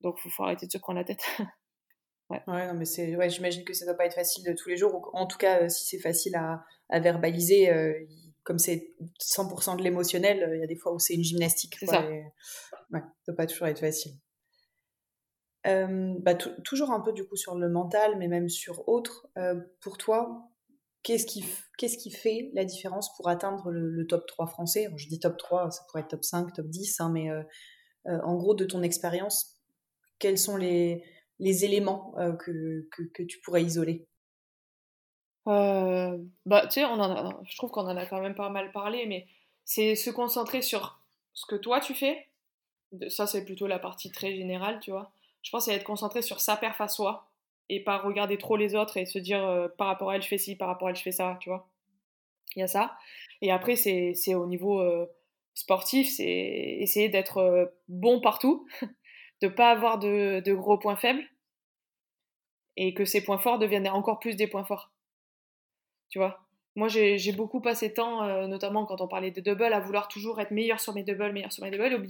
Donc il faut, arrêter de se prendre la tête. [laughs] ouais. ouais, non, mais c'est. Ouais, j'imagine que ça doit pas être facile de tous les jours. En tout cas, euh, si c'est facile à, à verbaliser, euh, comme c'est 100% de l'émotionnel, euh, il y a des fois où c'est une gymnastique. Ça. Ouais, ça doit pas toujours être facile. bah, toujours un peu du coup sur le mental, mais même sur autre. pour toi, Qu'est-ce qui, qu'est-ce qui fait la différence pour atteindre le, top 3 français? Je dis top 3, ça pourrait être top 5, top 10, hein, mais en gros, de ton expérience, quels sont les, les éléments euh, que, que, tu pourrais isoler bah, tu sais, on en je trouve qu'on en a quand même pas mal parlé, mais c'est se concentrer sur ce que toi tu fais. Ça, c'est plutôt la partie très générale, tu vois. Je pense à être concentré sur sa perf à soi, et pas regarder trop les autres et se dire euh, par rapport à elle je fais ci, par rapport à elle je fais ça, tu vois. Il y a ça. Et après, c'est au niveau euh, sportif, c'est essayer d'être euh, bon partout, [laughs] de pas avoir de, de, gros points faibles et que ces points forts deviennent encore plus des points forts. Tu vois? Moi, j'ai beaucoup passé temps, notamment quand on parlait de double, à vouloir toujours être meilleur sur mes doubles, meilleur sur mes doubles,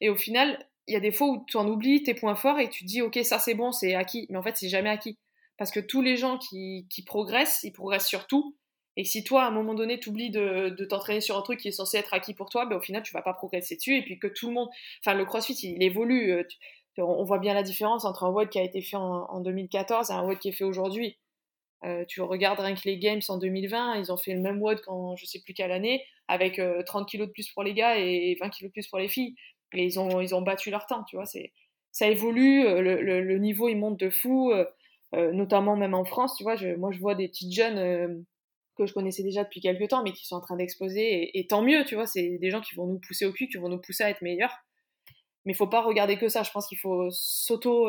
et, et au final, il y a des fois où tu en oublies tes points forts et tu te dis, ok, ça c'est bon, c'est acquis. Mais en fait, c'est jamais acquis. Parce que tous les gens qui, progressent, ils progressent sur tout. Et si toi, à un moment donné, tu oublies de, t'entraîner sur un truc qui est censé être acquis pour toi, ben, au final, tu vas pas progresser dessus. Et puis que tout le monde. Enfin, le crossfit, il, évolue. Euh, on voit bien la différence entre un WOD qui a été fait en, 2014 et un WOD qui est fait aujourd'hui. Euh, tu regardes rien que les Games en 2020, ils ont fait le même WOD qu'en je sais plus quelle année, avec 30 euh, kilos de plus pour les gars et 20 kilos de plus pour les filles et ils ont, ils ont battu leur temps, tu vois. C'est, ça évolue, euh, le, le, niveau il monte de fou, notamment même en France, tu vois. Je, moi, je vois des petites jeunes que je connaissais déjà depuis quelques temps, mais qui sont en train d'exploser, et, tant mieux, tu vois. C'est des gens qui vont nous pousser au cul, qui vont nous pousser à être meilleurs. Mais il faut pas regarder que ça. Je pense qu'il faut s'auto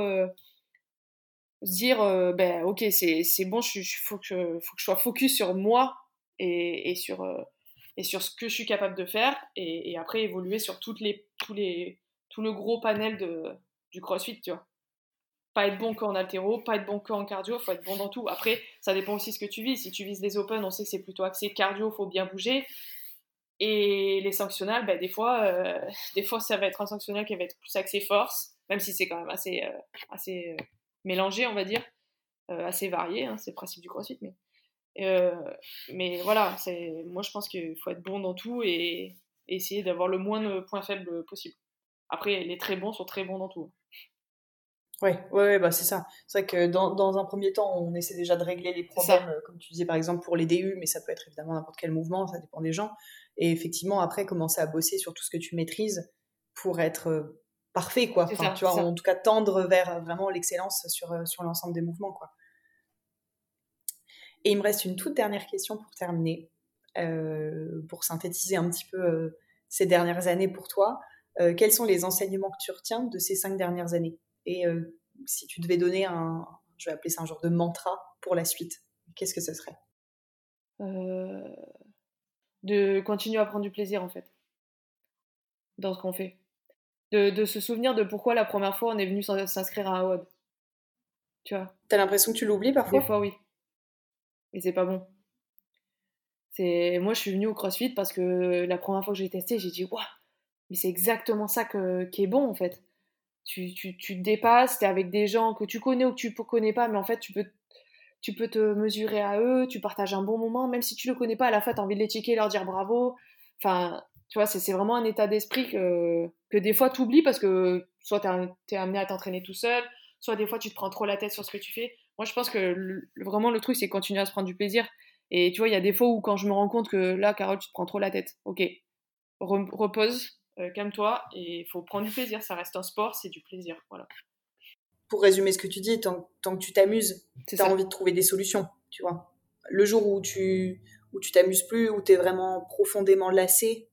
se dire, ben ok, c'est, bon, il faut que, faut que je sois focus sur moi et, et sur et sur ce que je suis capable de faire et, après évoluer sur toutes les, tous les, tout le gros panel de, du crossfit, tu vois. Pas être bon qu'en altéro, pas être bon qu'en cardio, faut être bon dans tout. Après, ça dépend aussi ce que tu vises. Si tu vises les open, on sait que c'est plutôt axé cardio, faut bien bouger. Et les sanctionnels, ben, des, fois, euh, [laughs] des fois, ça va être un sanctionnel qui va être plus axé force, même si c'est quand même assez, euh, assez euh, mélangé, on va dire, assez varié, hein, c'est le principe du crossfit. Mais mais voilà, moi je pense qu'il faut être bon dans tout et, essayer d'avoir le moins de points faibles possible. Après, les très bons sont très bons dans tout. Oui, ouais, bah c'est ça. C'est vrai que dans, dans, un premier temps, on essaie déjà de régler les problèmes, comme tu disais par exemple pour les DU, mais ça peut être évidemment n'importe quel mouvement, ça dépend des gens. Et effectivement, après, commencer à bosser sur tout ce que tu maîtrises pour être euh, parfait, quoi. Enfin, tu vois, en tout cas, tendre vers vraiment l'excellence sur, sur l'ensemble des mouvements, quoi. Et il me reste une toute dernière question pour terminer, euh, pour synthétiser un petit peu euh, ces dernières années pour toi. Euh, quels sont les enseignements que tu retiens de ces cinq dernières années? Et si tu devais donner un, je vais appeler ça un genre de mantra pour la suite, qu'est-ce que ce serait? De continuer à prendre du plaisir en fait, dans ce qu'on fait. De, de, se souvenir de pourquoi la première fois on est venu s'inscrire à un WOD. Tu vois? T'as l'impression que tu l'oublies parfois? Des fois oui et c'est pas bon. C'est moi je suis venue au CrossFit parce que la première fois que j'ai testé, j'ai dit waouh, mais c'est exactement ça que, qui est bon en fait. Tu, tu, tu te dépasses, es avec des gens que tu connais ou que tu connais pas, mais en fait tu peux tu peux te mesurer à eux, tu partages un bon moment, même si tu le connais pas, à la fois tu as envie de les checker, leur dire bravo. Enfin, Tu vois, c'est vraiment un état d'esprit que, que des fois tu oublies parce que soit tu es, amené à t'entraîner tout seul, soit des fois tu te prends trop la tête sur ce que tu fais. Moi, je pense que vraiment le truc, c'est continuer à se prendre du plaisir. Et tu vois, il y a des fois où quand je me rends compte que là, Carole, tu te prends trop la tête. Ok, repose, euh, calme-toi et il faut prendre du plaisir. Ça reste un sport, c'est du plaisir. Voilà. Pour résumer ce que tu dis, tant, tant que tu t'amuses, tu as envie de trouver des solutions, tu vois. Le jour où tu où tu t'amuses plus, où tu es vraiment profondément lassé,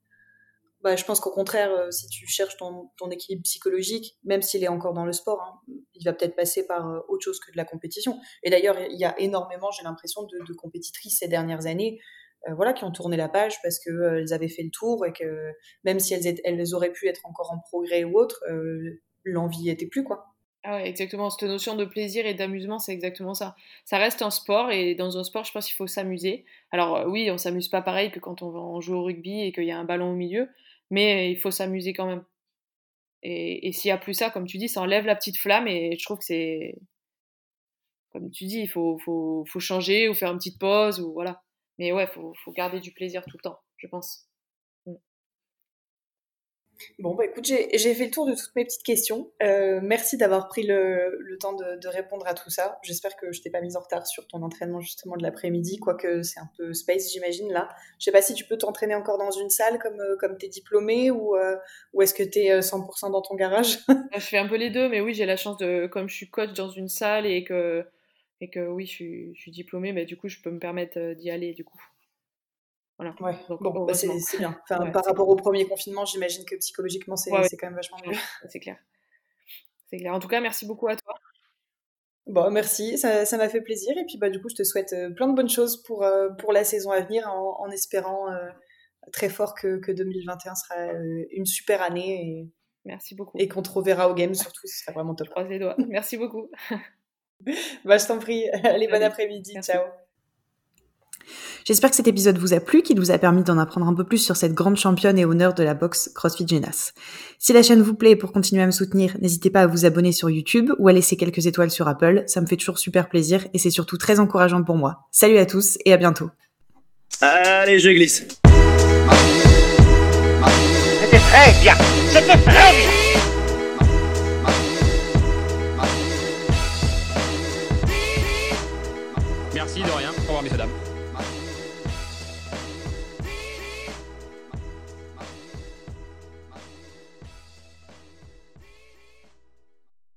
bah, je pense qu'au contraire, euh, si tu cherches ton, ton équilibre psychologique, même s'il est encore dans le sport, hein, il va peut-être passer par euh, autre chose que de la compétition. Et d'ailleurs, il y a énormément, j'ai l'impression, de, de, compétitrices ces dernières années euh, voilà, qui ont tourné la page parce qu'elles avaient fait le tour et que même si elles, elles auraient pu être encore en progrès ou autre, l'envie était plus, quoi. Ah ouais, exactement. Cette notion de plaisir et d'amusement, c'est exactement ça. Ça reste un sport et dans un sport, je pense qu'il faut s'amuser. Alors oui, on s'amuse pas pareil que quand on, joue au rugby et qu'il y a un ballon au milieu, mais il faut s'amuser quand même. Et, et s'il n'y a plus ça, comme tu dis, ça enlève la petite flamme et je trouve que c'est. Comme tu dis, il faut, faut, faut, changer ou faire une petite pause ou voilà. Mais ouais, faut, faut garder du plaisir tout le temps, je pense. Bon, bah écoute, j'ai fait le tour de toutes mes petites questions. Euh, merci d'avoir pris le, le temps de, répondre à tout ça. J'espère que je t'ai pas mise en retard sur ton entraînement justement de l'après-midi, quoique c'est un peu space, j'imagine, là. Je sais pas si tu peux t'entraîner encore dans une salle comme, euh, comme t'es diplômé ou, euh, ou est-ce que t'es 100% euh, dans ton garage? [laughs] Je fais un peu les deux, mais oui, j'ai la chance de, comme je suis coach dans une salle et que, et que oui, je suis, je suis diplômée, mais du coup, je peux me permettre d'y aller, du coup. Voilà. Ouais. bon, bah, c'est bien. Enfin, par rapport au premier confinement, j'imagine que psychologiquement, c'est quand même vachement mieux. c'est clair. C'est clair. En tout cas, merci beaucoup à toi. Bon, merci, ça m'a fait plaisir. Et puis, bah, du coup, je te souhaite euh, plein de bonnes choses pour, euh, pour la saison à venir en, en espérant euh, très fort que, que 2021 sera une super année. Et, merci beaucoup. Et qu'on te reverra au game, surtout, ce sera vraiment top. Je croise les doigts. Merci beaucoup. [laughs] bah, je t'en prie. Allez, bon après-midi. Ciao. J'espère que cet épisode vous a plu, qu'il vous a permis d'en apprendre un peu plus sur cette grande championne et honneur de la boxe CrossFit Genas. Si la chaîne vous plaît, pour continuer à me soutenir, n'hésitez pas à vous abonner sur YouTube ou à laisser quelques étoiles sur Apple, ça me fait toujours super plaisir et c'est surtout très encourageant pour moi. Salut à tous et à bientôt. Allez, je glisse. C'était très bien, c'était très bien.